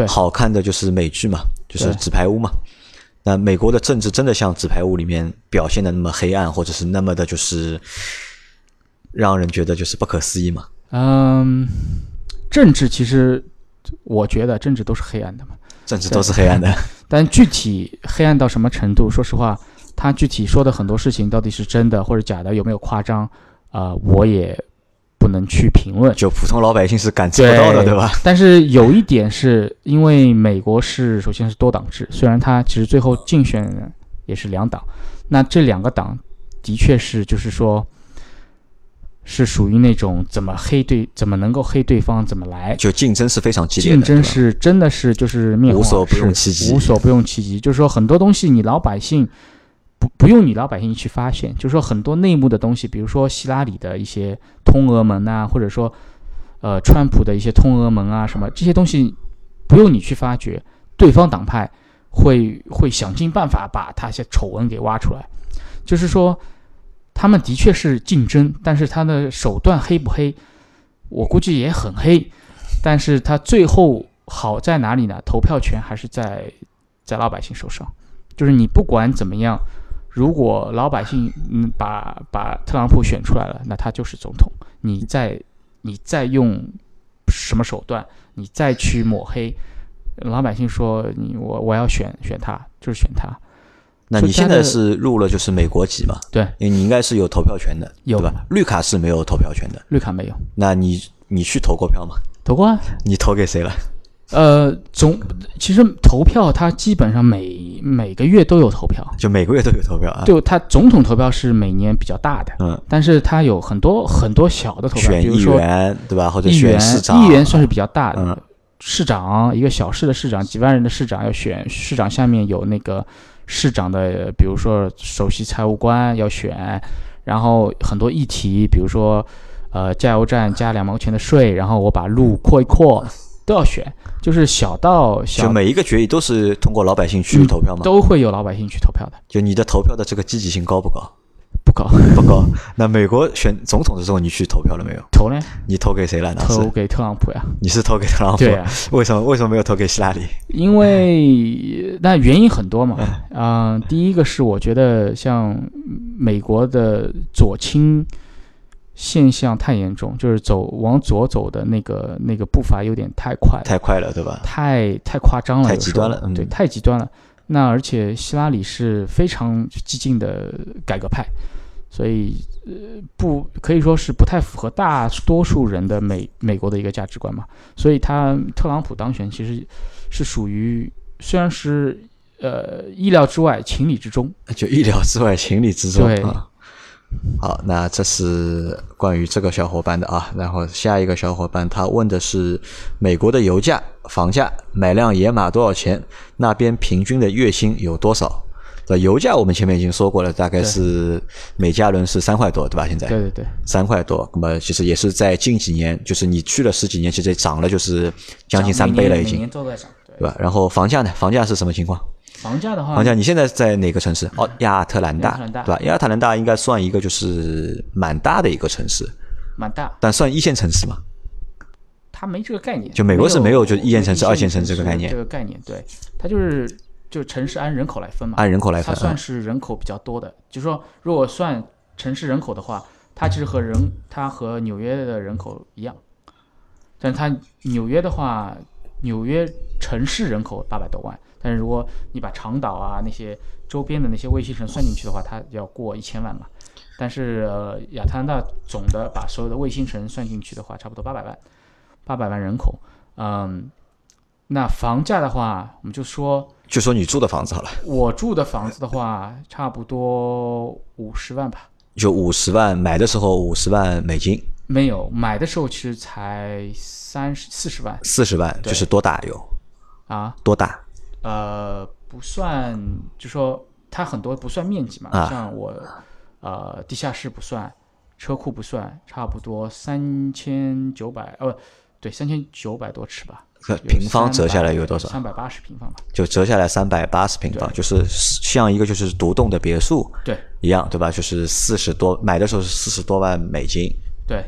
好看的就是美剧嘛，就是纸牌屋嘛。那美国的政治真的像纸牌屋里面表现的那么黑暗，或者是那么的，就是让人觉得就是不可思议嘛？嗯，政治其实我觉得政治都是黑暗的嘛，政治都是黑暗的。但具体黑暗到什么程度，说实话，他具体说的很多事情到底是真的或者假的，有没有夸张啊？我也。不能去评论，就普通老百姓是感知不到的，对吧？但是有一点是因为美国是首先是多党制，虽然它其实最后竞选也是两党，那这两个党的确是就是说，是属于那种怎么黑对怎么能够黑对方怎么来，就竞争是非常激烈的，竞争是真的是就是面无所不用其极，无所不用其极，就是说很多东西你老百姓。不用你老百姓去发现，就是说很多内幕的东西，比如说希拉里的一些通俄门啊，或者说，呃，川普的一些通俄门啊，什么这些东西，不用你去发掘，对方党派会会想尽办法把他些丑闻给挖出来。就是说，他们的确是竞争，但是他的手段黑不黑，我估计也很黑。但是他最后好在哪里呢？投票权还是在在老百姓手上，就是你不管怎么样。如果老百姓嗯把把特朗普选出来了，那他就是总统。你再你再用什么手段，你再去抹黑老百姓，说你我我要选选他，就是选他。那你现在是入了就是美国籍嘛？对，因为你应该是有投票权的，有吧？绿卡是没有投票权的，绿卡没有。那你你去投过票吗？投过啊。你投给谁了？呃，总其实投票，它基本上每每个月都有投票，就每个月都有投票啊。就它总统投票是每年比较大的，嗯，但是它有很多很多小的投票，选议员对吧？或者选市长，议员算是比较大的，市长一个小市的市长，几万人的市长要选市长，下面有那个市长的，比如说首席财务官要选，然后很多议题，比如说呃加油站加两毛钱的税，然后我把路扩一扩。都要选，就是小到小，就每一个决议都是通过老百姓去投票吗？都会有老百姓去投票的。就你的投票的这个积极性高不高？不高，不高。那美国选总统的时候，你去投票了没有？投呢？你投给谁了？呢投给特朗普呀。你是投给特朗普？对啊。为什么为什么没有投给希拉里？因为那原因很多嘛。嗯，第一个是我觉得像美国的左倾现象太严重，就是走往左走的那个那个步伐有点太快，太快了，对吧？太太夸张了，太极端了。嗯对，太极端了。那而且希拉里是非常激进的改革派，所以呃不可以说是不太符合大多数人的美美国的一个价值观嘛。所以他特朗普当选其实是属于虽然是呃意料之外情理之中，就意料之外情理之中。对。好，那这是关于这个小伙伴的啊。然后下一个小伙伴他问的是美国的油价、房价，买辆野马多少钱？那边平均的月薪有多少？对，油价我们前面已经说过了，大概是每加仑是三块多，对吧？现在对对对，三块多。那么其实也是在近几年，就是你去了十几年，其实涨了就是将近三倍了，已经。每年都在涨，对吧？然后房价呢？房价是什么情况？房价的话，房价你现在在哪个城市？哦，亚特兰大，对吧？亚特兰大应该算一个就是蛮大的一个城市，蛮大，但算一线城市嘛？它没这个概念，就美国是没有就一线城市、二线城市这个概念。这个概念，对，它就是就城市按人口来分嘛，按人口来分，它算是人口比较多的。就是说，如果算城市人口的话，它其实和人，它和纽约的人口一样，但它纽约的话，纽约城市人口八百多万。但是如果你把长岛啊那些周边的那些卫星城算进去的话，它要过一千万嘛。但是呃，亚特兰大总的把所有的卫星城算进去的话，差不多八百万，八百万人口。嗯，那房价的话，我们就说，就说你住的房子好了。我住的房子的话，差不多五十万吧。就五十万，买的时候五十万美金。没有，买的时候其实才三十四十万。四十万就是多大有？啊？多大？呃，不算，就说它很多不算面积嘛，像我，呃，地下室不算，车库不算，差不多三千九百，呃，对，三千九百多尺吧。平方折下来有多少？三百八十平方吧。就折下来三百八十平方，就是像一个就是独栋的别墅，对，一样，对吧？就是四十多，买的时候是四十多万美金，对。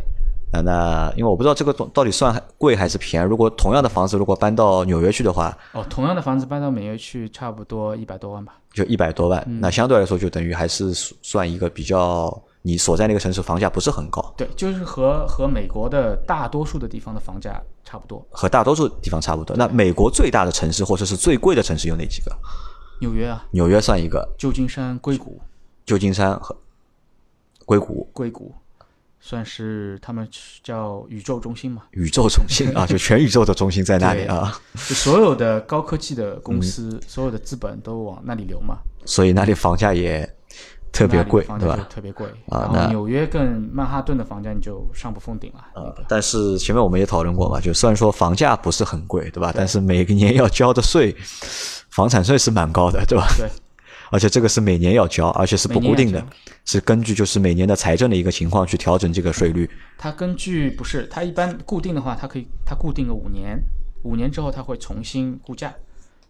那那，因为我不知道这个到底算贵还是便宜。如果同样的房子，如果搬到纽约去的话，哦，同样的房子搬到纽约去，差不多一百多万吧。就一百多万，那相对来说就等于还是算一个比较你所在那个城市房价不是很高。对，就是和和美国的大多数的地方的房价差不多。和大多数地方差不多。那美国最大的城市或者是最贵的城市有哪几个？纽约啊。纽约算一个。旧金山、硅谷。旧金山和硅谷。硅谷。算是他们叫宇宙中心嘛？宇宙中心啊，就全宇宙的中心在那里啊？就所有的高科技的公司，所有的资本都往那里流嘛。所以那里房价也特别贵，对吧？特别贵啊。那纽约跟曼哈顿的房价你就上不封顶了。但是前面我们也讨论过嘛，就虽然说房价不是很贵，对吧？但是每个年要交的税，房产税是蛮高的，对吧？对。而且这个是每年要交，而且是不固定的，是根据就是每年的财政的一个情况去调整这个税率。它根据不是，它一般固定的话，它可以它固定个五年，五年之后它会重新估价，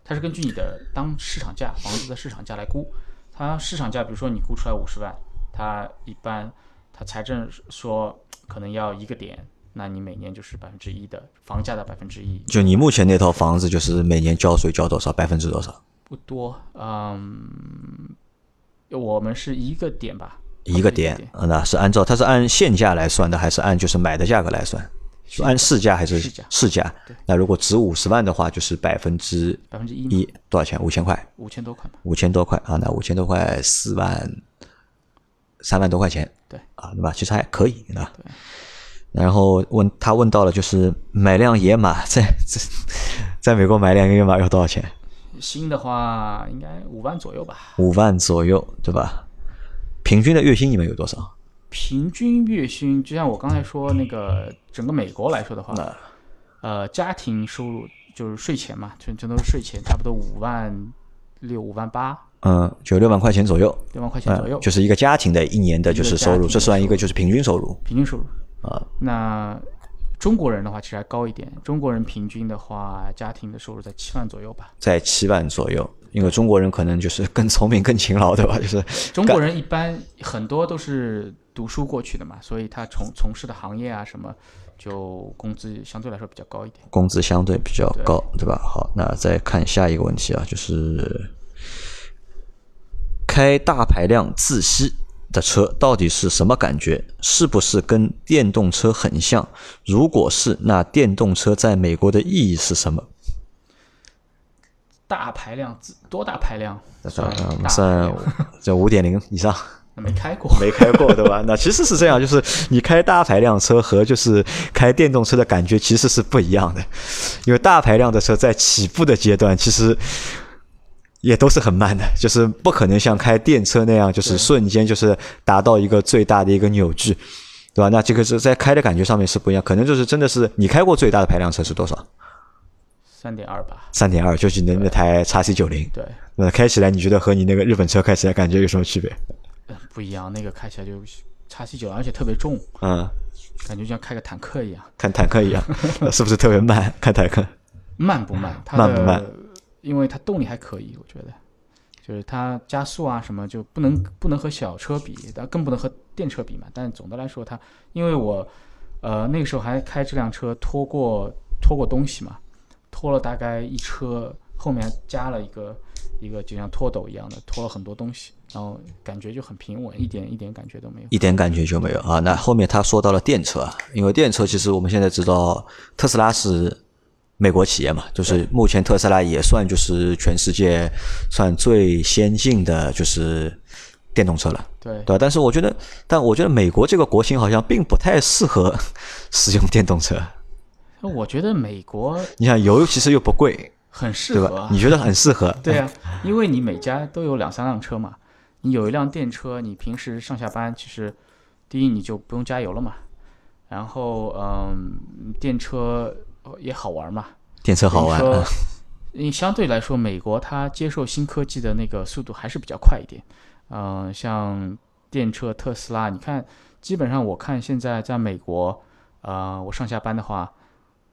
它是根据你的当市场价房子的市场价来估。它市场价，比如说你估出来五十万，它一般它财政说可能要一个点，那你每年就是百分之一的房价的百分之一。就你目前那套房子，就是每年交税交多少？百分之多少？不多，嗯，我们是一个点吧，一个点，那是按照它是按现价来算的，还是按就是买的价格来算？是按市价还是市价？那如果值五十万的话，就是百分之百分之一，多少钱？五千块？五千多块五千多块啊，那五千多块四万三万多块钱，对啊，对吧？其实还可以，对吧？然后问他问到了，就是买辆野马，在在在美国买辆野马要多少钱？新的话应该五万左右吧，五万左右对吧？平均的月薪你们有多少？平均月薪就像我刚才说那个整个美国来说的话，呃，家庭收入就是税前嘛，全全都是税前，差不多五万六、五万八。嗯，就六万块钱左右。六万块钱左右，就是一个家庭的一年的就是收入，这算一个就是平均收入。平均收入啊，那。中国人的话其实还高一点，中国人平均的话，家庭的收入在七万左右吧，在七万左右。因为中国人可能就是更聪明、更勤劳，对吧？就是中国人一般很多都是读书过去的嘛，所以他从从事的行业啊什么，就工资相对来说比较高一点。工资相对比较高，对吧？好，那再看下一个问题啊，就是开大排量自吸的车到底是什么感觉？是不是跟电动车很像？如果是，那电动车在美国的意义是什么？大排量自多大排量？算大排算量这五点零以上。没开过，没开过，对吧？那其实是这样，就是你开大排量车和就是开电动车的感觉其实是不一样的，因为大排量的车在起步的阶段其实也都是很慢的，就是不可能像开电车那样，就是瞬间就是达到一个最大的一个扭矩，对吧？那这个是在开的感觉上面是不一样，可能就是真的是你开过最大的排量车是多少？三点二吧。三点二就是你的那台叉 C 九零。对。那开起来你觉得和你那个日本车开起来感觉有什么区别？不一样，那个开起来就叉 C 九，而且特别重，嗯，感觉像开个坦克一样，看坦克一样，是不是特别慢？开坦克慢不慢？慢不慢？因为它动力还可以，我觉得，就是它加速啊什么就不能不能和小车比，但更不能和电车比嘛。但总的来说，它因为我呃那个时候还开这辆车拖过拖过东西嘛，拖了大概一车，后面加了一个。一个就像拖斗一样的拖了很多东西，然后感觉就很平稳，一点一点感觉都没有，一点感觉就没有啊。那后面他说到了电车，因为电车其实我们现在知道特斯拉是美国企业嘛，就是目前特斯拉也算就是全世界算最先进的就是电动车了，对对吧？但是我觉得，但我觉得美国这个国情好像并不太适合 使用电动车。我觉得美国，你想油其实又不贵。很适合，你觉得很适合？对呀，因为你每家都有两三辆车嘛，你有一辆电车，你平时上下班其实，第一你就不用加油了嘛，然后嗯，电车也好玩嘛，电车好玩。你相对来说，美国它接受新科技的那个速度还是比较快一点。嗯，像电车特斯拉，你看，基本上我看现在在美国，呃，我上下班的话。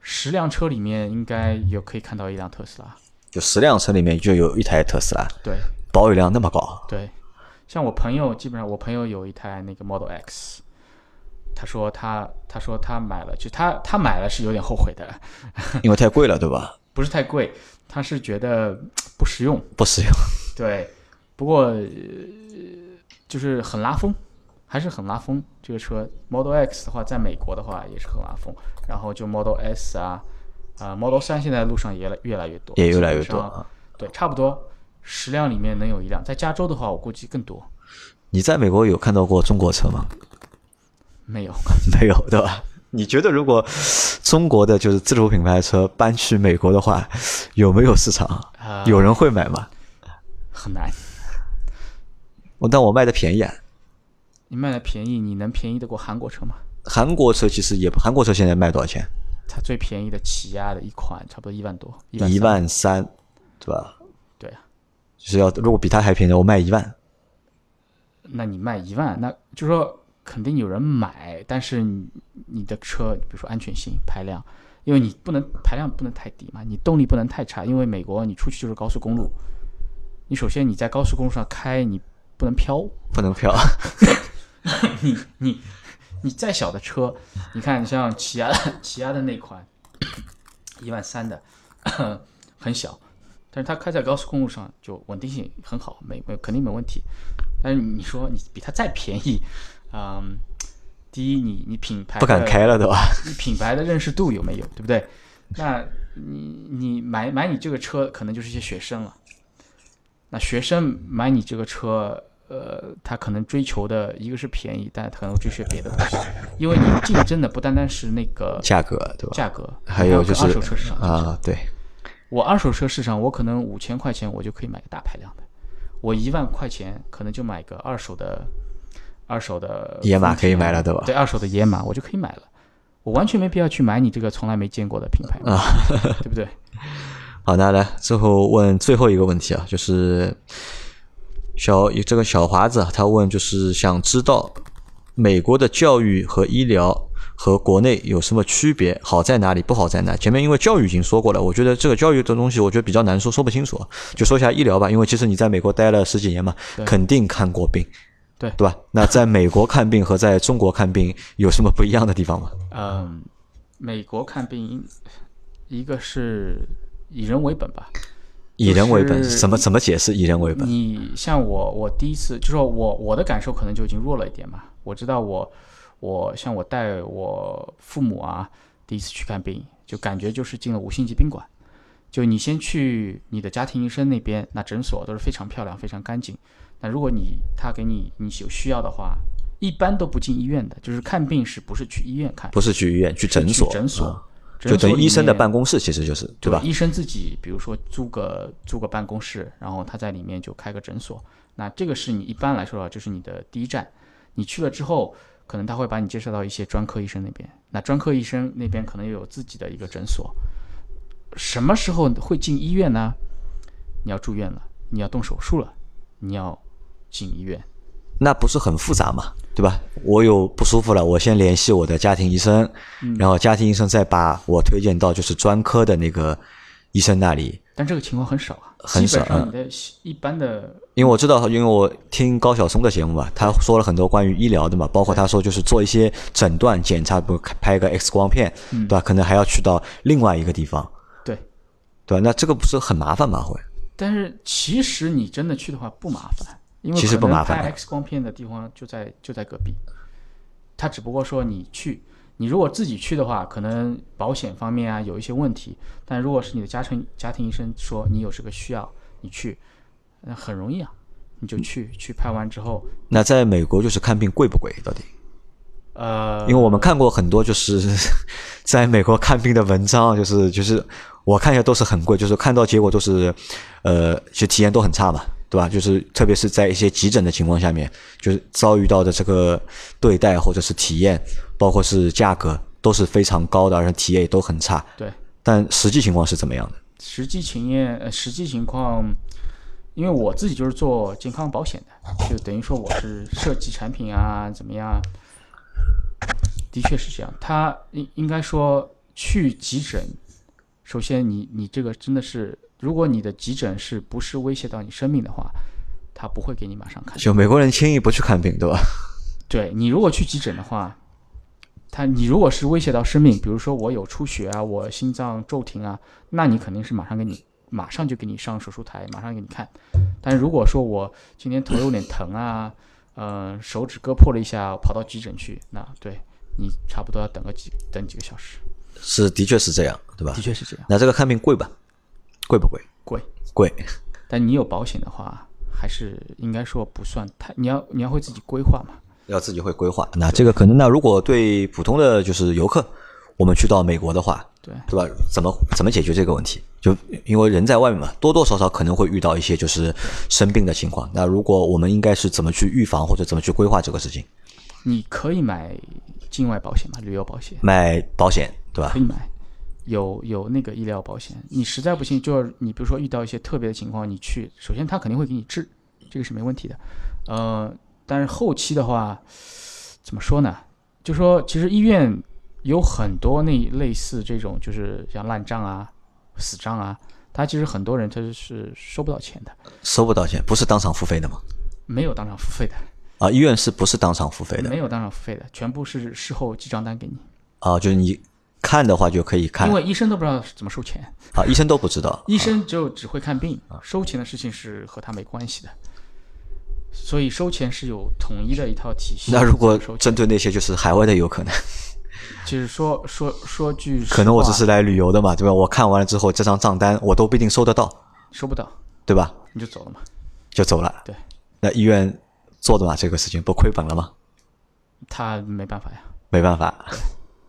十辆车里面应该有可以看到一辆特斯拉，就十辆车里面就有一台特斯拉。对，保有量那么高。对，像我朋友，基本上我朋友有一台那个 Model X，他说他他说他买了，就他他买了是有点后悔的，因为太贵了，对吧？不是太贵，他是觉得不实用。不实用。对，不过就是很拉风。还是很拉风，这个车 Model X 的话，在美国的话也是很拉风。然后就 Model S 啊，啊 Model 三现在路上也越来越多，也越来越多。对，差不多十辆里面能有一辆。在加州的话，我估计更多。你在美国有看到过中国车吗？没有，没有，对吧？你觉得如果中国的就是自主品牌车搬去美国的话，有没有市场？有人会买吗？很难。我但我卖的便宜啊。你卖的便宜，你能便宜得过韩国车吗？韩国车其实也，韩国车现在卖多少钱？它最便宜的起亚的一款差不多一万多，一万三，对吧？对啊，就是要如果比它还便宜，我卖一万。那你卖一万，那就说肯定有人买，但是你你的车，比如说安全性、排量，因为你不能排量不能太低嘛，你动力不能太差，因为美国你出去就是高速公路，你首先你在高速公路上开，你不能飘，不能飘。你你你再小的车，你看像起亚的起亚的那款一万三的，很小，但是它开在高速公路上就稳定性很好，没没肯定没问题。但是你说你比它再便宜，嗯，第一你你品牌不敢开了对吧？你品牌的认识度有没有，对不对？那你你买买你这个车可能就是一些学生了，那学生买你这个车。呃，他可能追求的一个是便宜，但他可能追求别的东西，因为你竞争的不单单是那个价格，对吧？价格，还有就是二手车市场啊，对。我二手车市场，我可能五千块钱我就可以买个大排量的，我一万块钱可能就买个二手的，二手的野马可以买了，对吧？对，二手的野马我就可以买了，我完全没必要去买你这个从来没见过的品牌啊，对不对？好，那来最后问最后一个问题啊，就是。小这个小华子他问，就是想知道美国的教育和医疗和国内有什么区别？好在哪里？不好在哪？前面因为教育已经说过了，我觉得这个教育的东西，我觉得比较难说，说不清楚。就说一下医疗吧，因为其实你在美国待了十几年嘛，肯定看过病，对对吧？那在美国看病和在中国看病有什么不一样的地方吗？嗯，美国看病，一个是以人为本吧。以人为本，怎么怎么解释以人为本？你像我，我第一次就说我我的感受可能就已经弱了一点嘛。我知道我我像我带我父母啊，第一次去看病，就感觉就是进了五星级宾馆。就你先去你的家庭医生那边，那诊所都是非常漂亮、非常干净。那如果你他给你你有需要的话，一般都不进医院的，就是看病是不是去医院看？不是去医院，去诊所，诊所啊就等于医生的办公。公室，其实就是对吧？医生自己，比如说租个租个办公室，然后他在里面就开个诊所。那这个是你一般来说啊，就是你的第一站。你去了之后，可能他会把你介绍到一些专科医生那边。那专科医生那边可能又有自己的一个诊所。什么时候会进医院呢？你要住院了，你要动手术了，你要进医院。那不是很复杂嘛，对吧？我有不舒服了，我先联系我的家庭医生，嗯然后家庭医生再把我推荐到就是专科的那个医生那里。但这个情况很少啊，很少你的一般的因为我知道，因为我听高晓松的节目嘛，他说了很多关于医疗的嘛，包括他说就是做一些诊断检查，不拍个 X 光片，对吧？可能还要去到另外一个地方，对。对吧？那这个不是很麻烦吗？会？但是其实你真的去的话不麻烦，因为其实不麻烦拍 X 光片的地方就在就在隔壁。他只不过说你去，你如果自己去的话，可能保险方面啊有一些问题。但如果是你的家庭家庭医生说你有这个需要，你去，那很容易啊，你就去去拍完之后，那在美国就是看病贵不贵？到底？呃，因为我们看过很多就是 在美国看病的文章，就是就是我看一下都是很贵，就是看到结果都是，呃，其实体验都很差嘛，对吧？就是特别是在一些急诊的情况下面，就是遭遇到的这个对待或者是体验，包括是价格都是非常高的，而且体验也都很差。对但实际情况是怎么样的？实际情验，呃，实际情况，因为我自己就是做健康保险的，就等于说我是设计产品啊，怎么样？的确是这样。他应应该说去急诊，首先你你这个真的是，如果你的急诊是不是威胁到你生命的话，他不会给你马上看。就美国人轻易不去看病，对吧？对你如果去急诊的话，他你如果是威胁到生命，比如说我有出血啊，我心脏骤停啊，那你肯定是马上给你马上就给你上手术台，马上给你看。但如果说我今天头有点疼啊，呃，手指割破了一下，跑到急诊去，那对你差不多要等个几等几个小时。是，的确是这样，对吧的？确是这样，那这个看病贵吧？贵不贵？贵。贵。但你有保险的话，还是应该说不算太，你要你要会自己规划嘛。要自己会规划。那这个可能，那如果对普通的就是游客，我们去到美国的话，对对吧？怎么怎么解决这个问题？就因为人在外面嘛，多多少少可能会遇到一些就是生病的情况。那如果我们应该是怎么去预防或者怎么去规划这个事情？你可以买境外保险嘛，旅游保险。买保险，对吧可？以买，有有那个医疗保险。你实在不行，就是你比如说遇到一些特别的情况，你去，首先他肯定会给你治，这个是没问题的。呃，但是后期的话，怎么说呢？就说其实医院有很多那类似这种，就是像烂账啊、死账啊，他其实很多人他是收不到钱的，收不到钱，不是当场付费的吗？没有当场付费的，啊，医院是不是当场付费的？没有当场付费的，全部是事后记账单给你，啊，就是你看的话就可以看因为医生都不知道怎么收钱。啊，医生都不知道。医生就只会看病，啊收钱的事情是和他没关系的，所以收钱是有统一的一套体系。那如果针对那些就是海外的游客呢？就是说说说句，可能我只是来旅游的嘛，对吧？我看完了之后，这张账单我都不一定收得到，收不到，对吧？你就走了嘛。就走了。对，那医院做的嘛，这个事情不亏本了吗？他没办法呀，没办法，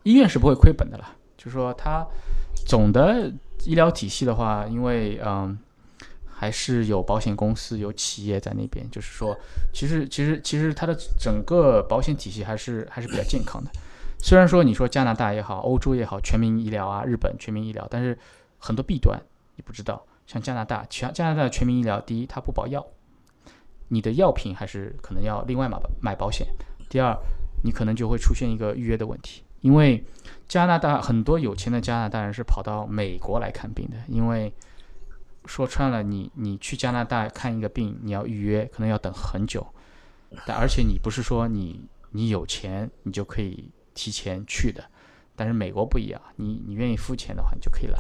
医院是不会亏本的了。就是说，他总的医疗体系的话，因为嗯，还是有保险公司、有企业在那边。就是说，其实其实其实它的整个保险体系还是还是比较健康的。虽然说你说加拿大也好，欧洲也好，全民医疗啊，日本全民医疗，但是很多弊端你不知道。像加拿大，全加拿大全民医疗，第一它不保药，你的药品还是可能要另外买买保险。第二，你可能就会出现一个预约的问题，因为加拿大很多有钱的加拿大人是跑到美国来看病的，因为说穿了，你你去加拿大看一个病，你要预约，可能要等很久，但而且你不是说你你有钱你就可以提前去的，但是美国不一样，你你愿意付钱的话，你就可以来，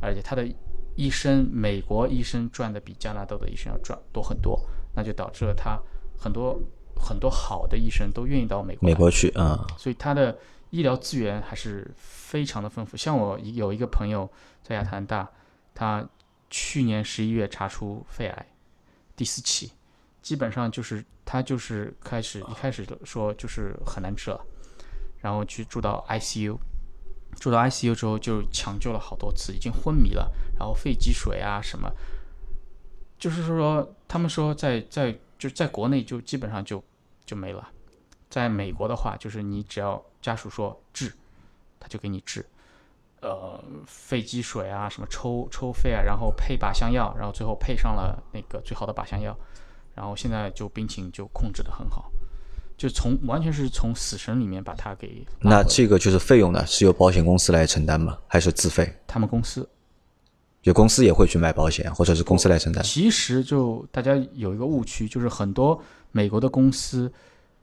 而且他的医生，美国医生赚的比加拿大的医生要赚多很多，那就导致了他很多很多好的医生都愿意到美国美国去啊、所以他的医疗资源还是非常的丰富。像我一有一个朋友在亚特兰大，他去年十一月查出肺癌第四期，基本上就是他就是开始一开始说就是很难治了，然后去住到 ICU，住到 ICU 之后就抢救了好多次，已经昏迷了，然后肺积水啊什么，就是说他们说在在就在国内就基本上就就没了。在美国的话，就是你只要家属说治，他就给你治，呃，肺积水啊，什么抽抽肺啊，然后配靶向药，然后最后配上了那个最好的靶向药，然后现在就病情就控制的很好，就从完全是从死神里面把他给那这个就是费用呢，是由保险公司来承担吗？还是自费？他们公司就公司也会去买保险，或者是公司来承担？其实就大家有一个误区，就是很多美国的公司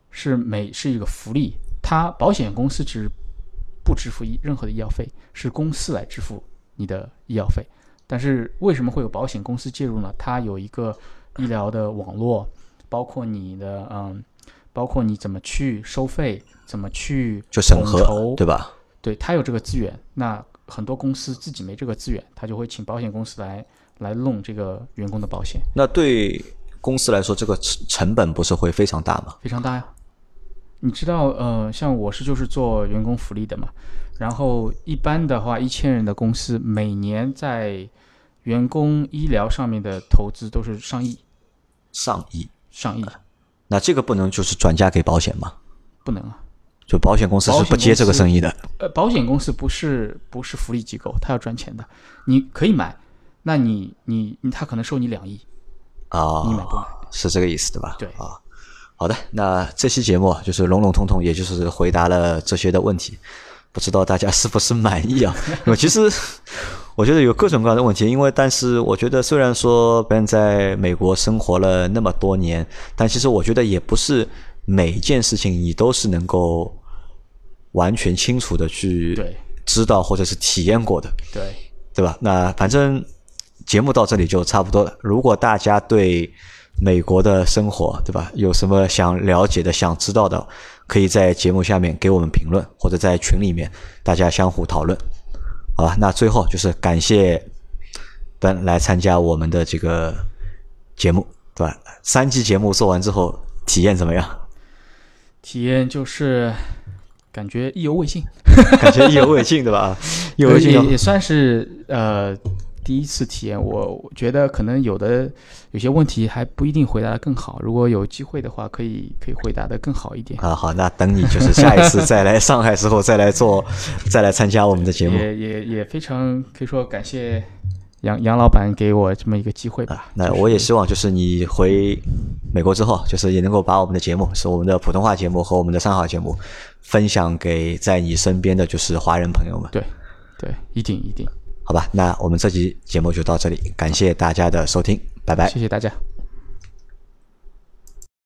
是美是一个福利，它保险公司只不支付医任何的医药费，是公司来支付你的医药费。但是为什么会有保险公司介入呢？它有一个医疗的网络，包括你的嗯，包括你怎么去收费，怎么去就审核对吧？对他有这个资源，那很多公司自己没这个资源，他就会请保险公司来来弄这个员工的保险，那对公司来说，这个成成本不是会非常大吗？非常大呀。你知道，呃，像我是就是做员工福利的嘛，然后一般的话，一千人的公司每年在员工医疗上面的投资都是上亿，上亿，上亿，那这个不能就是转嫁给保险吗？不能啊。就保险公司是不接这个生意的呃，保险公司不是不是福利机构，它要赚钱的。你可以买，那你你你他可能收你两亿，啊你买不买？是这个意思对吧？对啊，好的，那这期节目啊就是笼笼统统，也就是回答了这些的问题，不知道大家是不是满意啊？因为其实我觉得有各种各样的问题，因为但是我觉得虽然说别人在美国生活了那么多年，但其实我觉得也不是每一件事情你都是能够完全清楚的去知道或者是体验过的。对，对吧？那反正节目到这里就差不多了。如果大家对美国的生活，对吧，有什么想了解的、想知道的，可以在节目下面给我们评论，或者在群里面大家相互讨论，好吧？那最后就是感谢本来参加我们的这个节目，对吧？三期节目做完之后，体验怎么样？体验就是感觉意犹未尽，感觉意犹未尽，对吧？意犹未尽也也算是呃第一次体验。我我觉得可能有的有些问题还不一定回答的更好，如果有机会的话，可以可以回答的更好一点。啊，好，那等你就是下一次再来上海之后，再来做，再来参加我们的节目。也也也非常可以说感谢杨杨老板给我这么一个机会吧。那我也希望就是你回美国之后，就是也能够把我们的节目，是我们的普通话节目和我们的上海节目，分享给在你身边的就是华人朋友们，对对，一定一定，好吧？那我们这期节目就到这里，感谢大家的收听，拜拜。谢谢大家。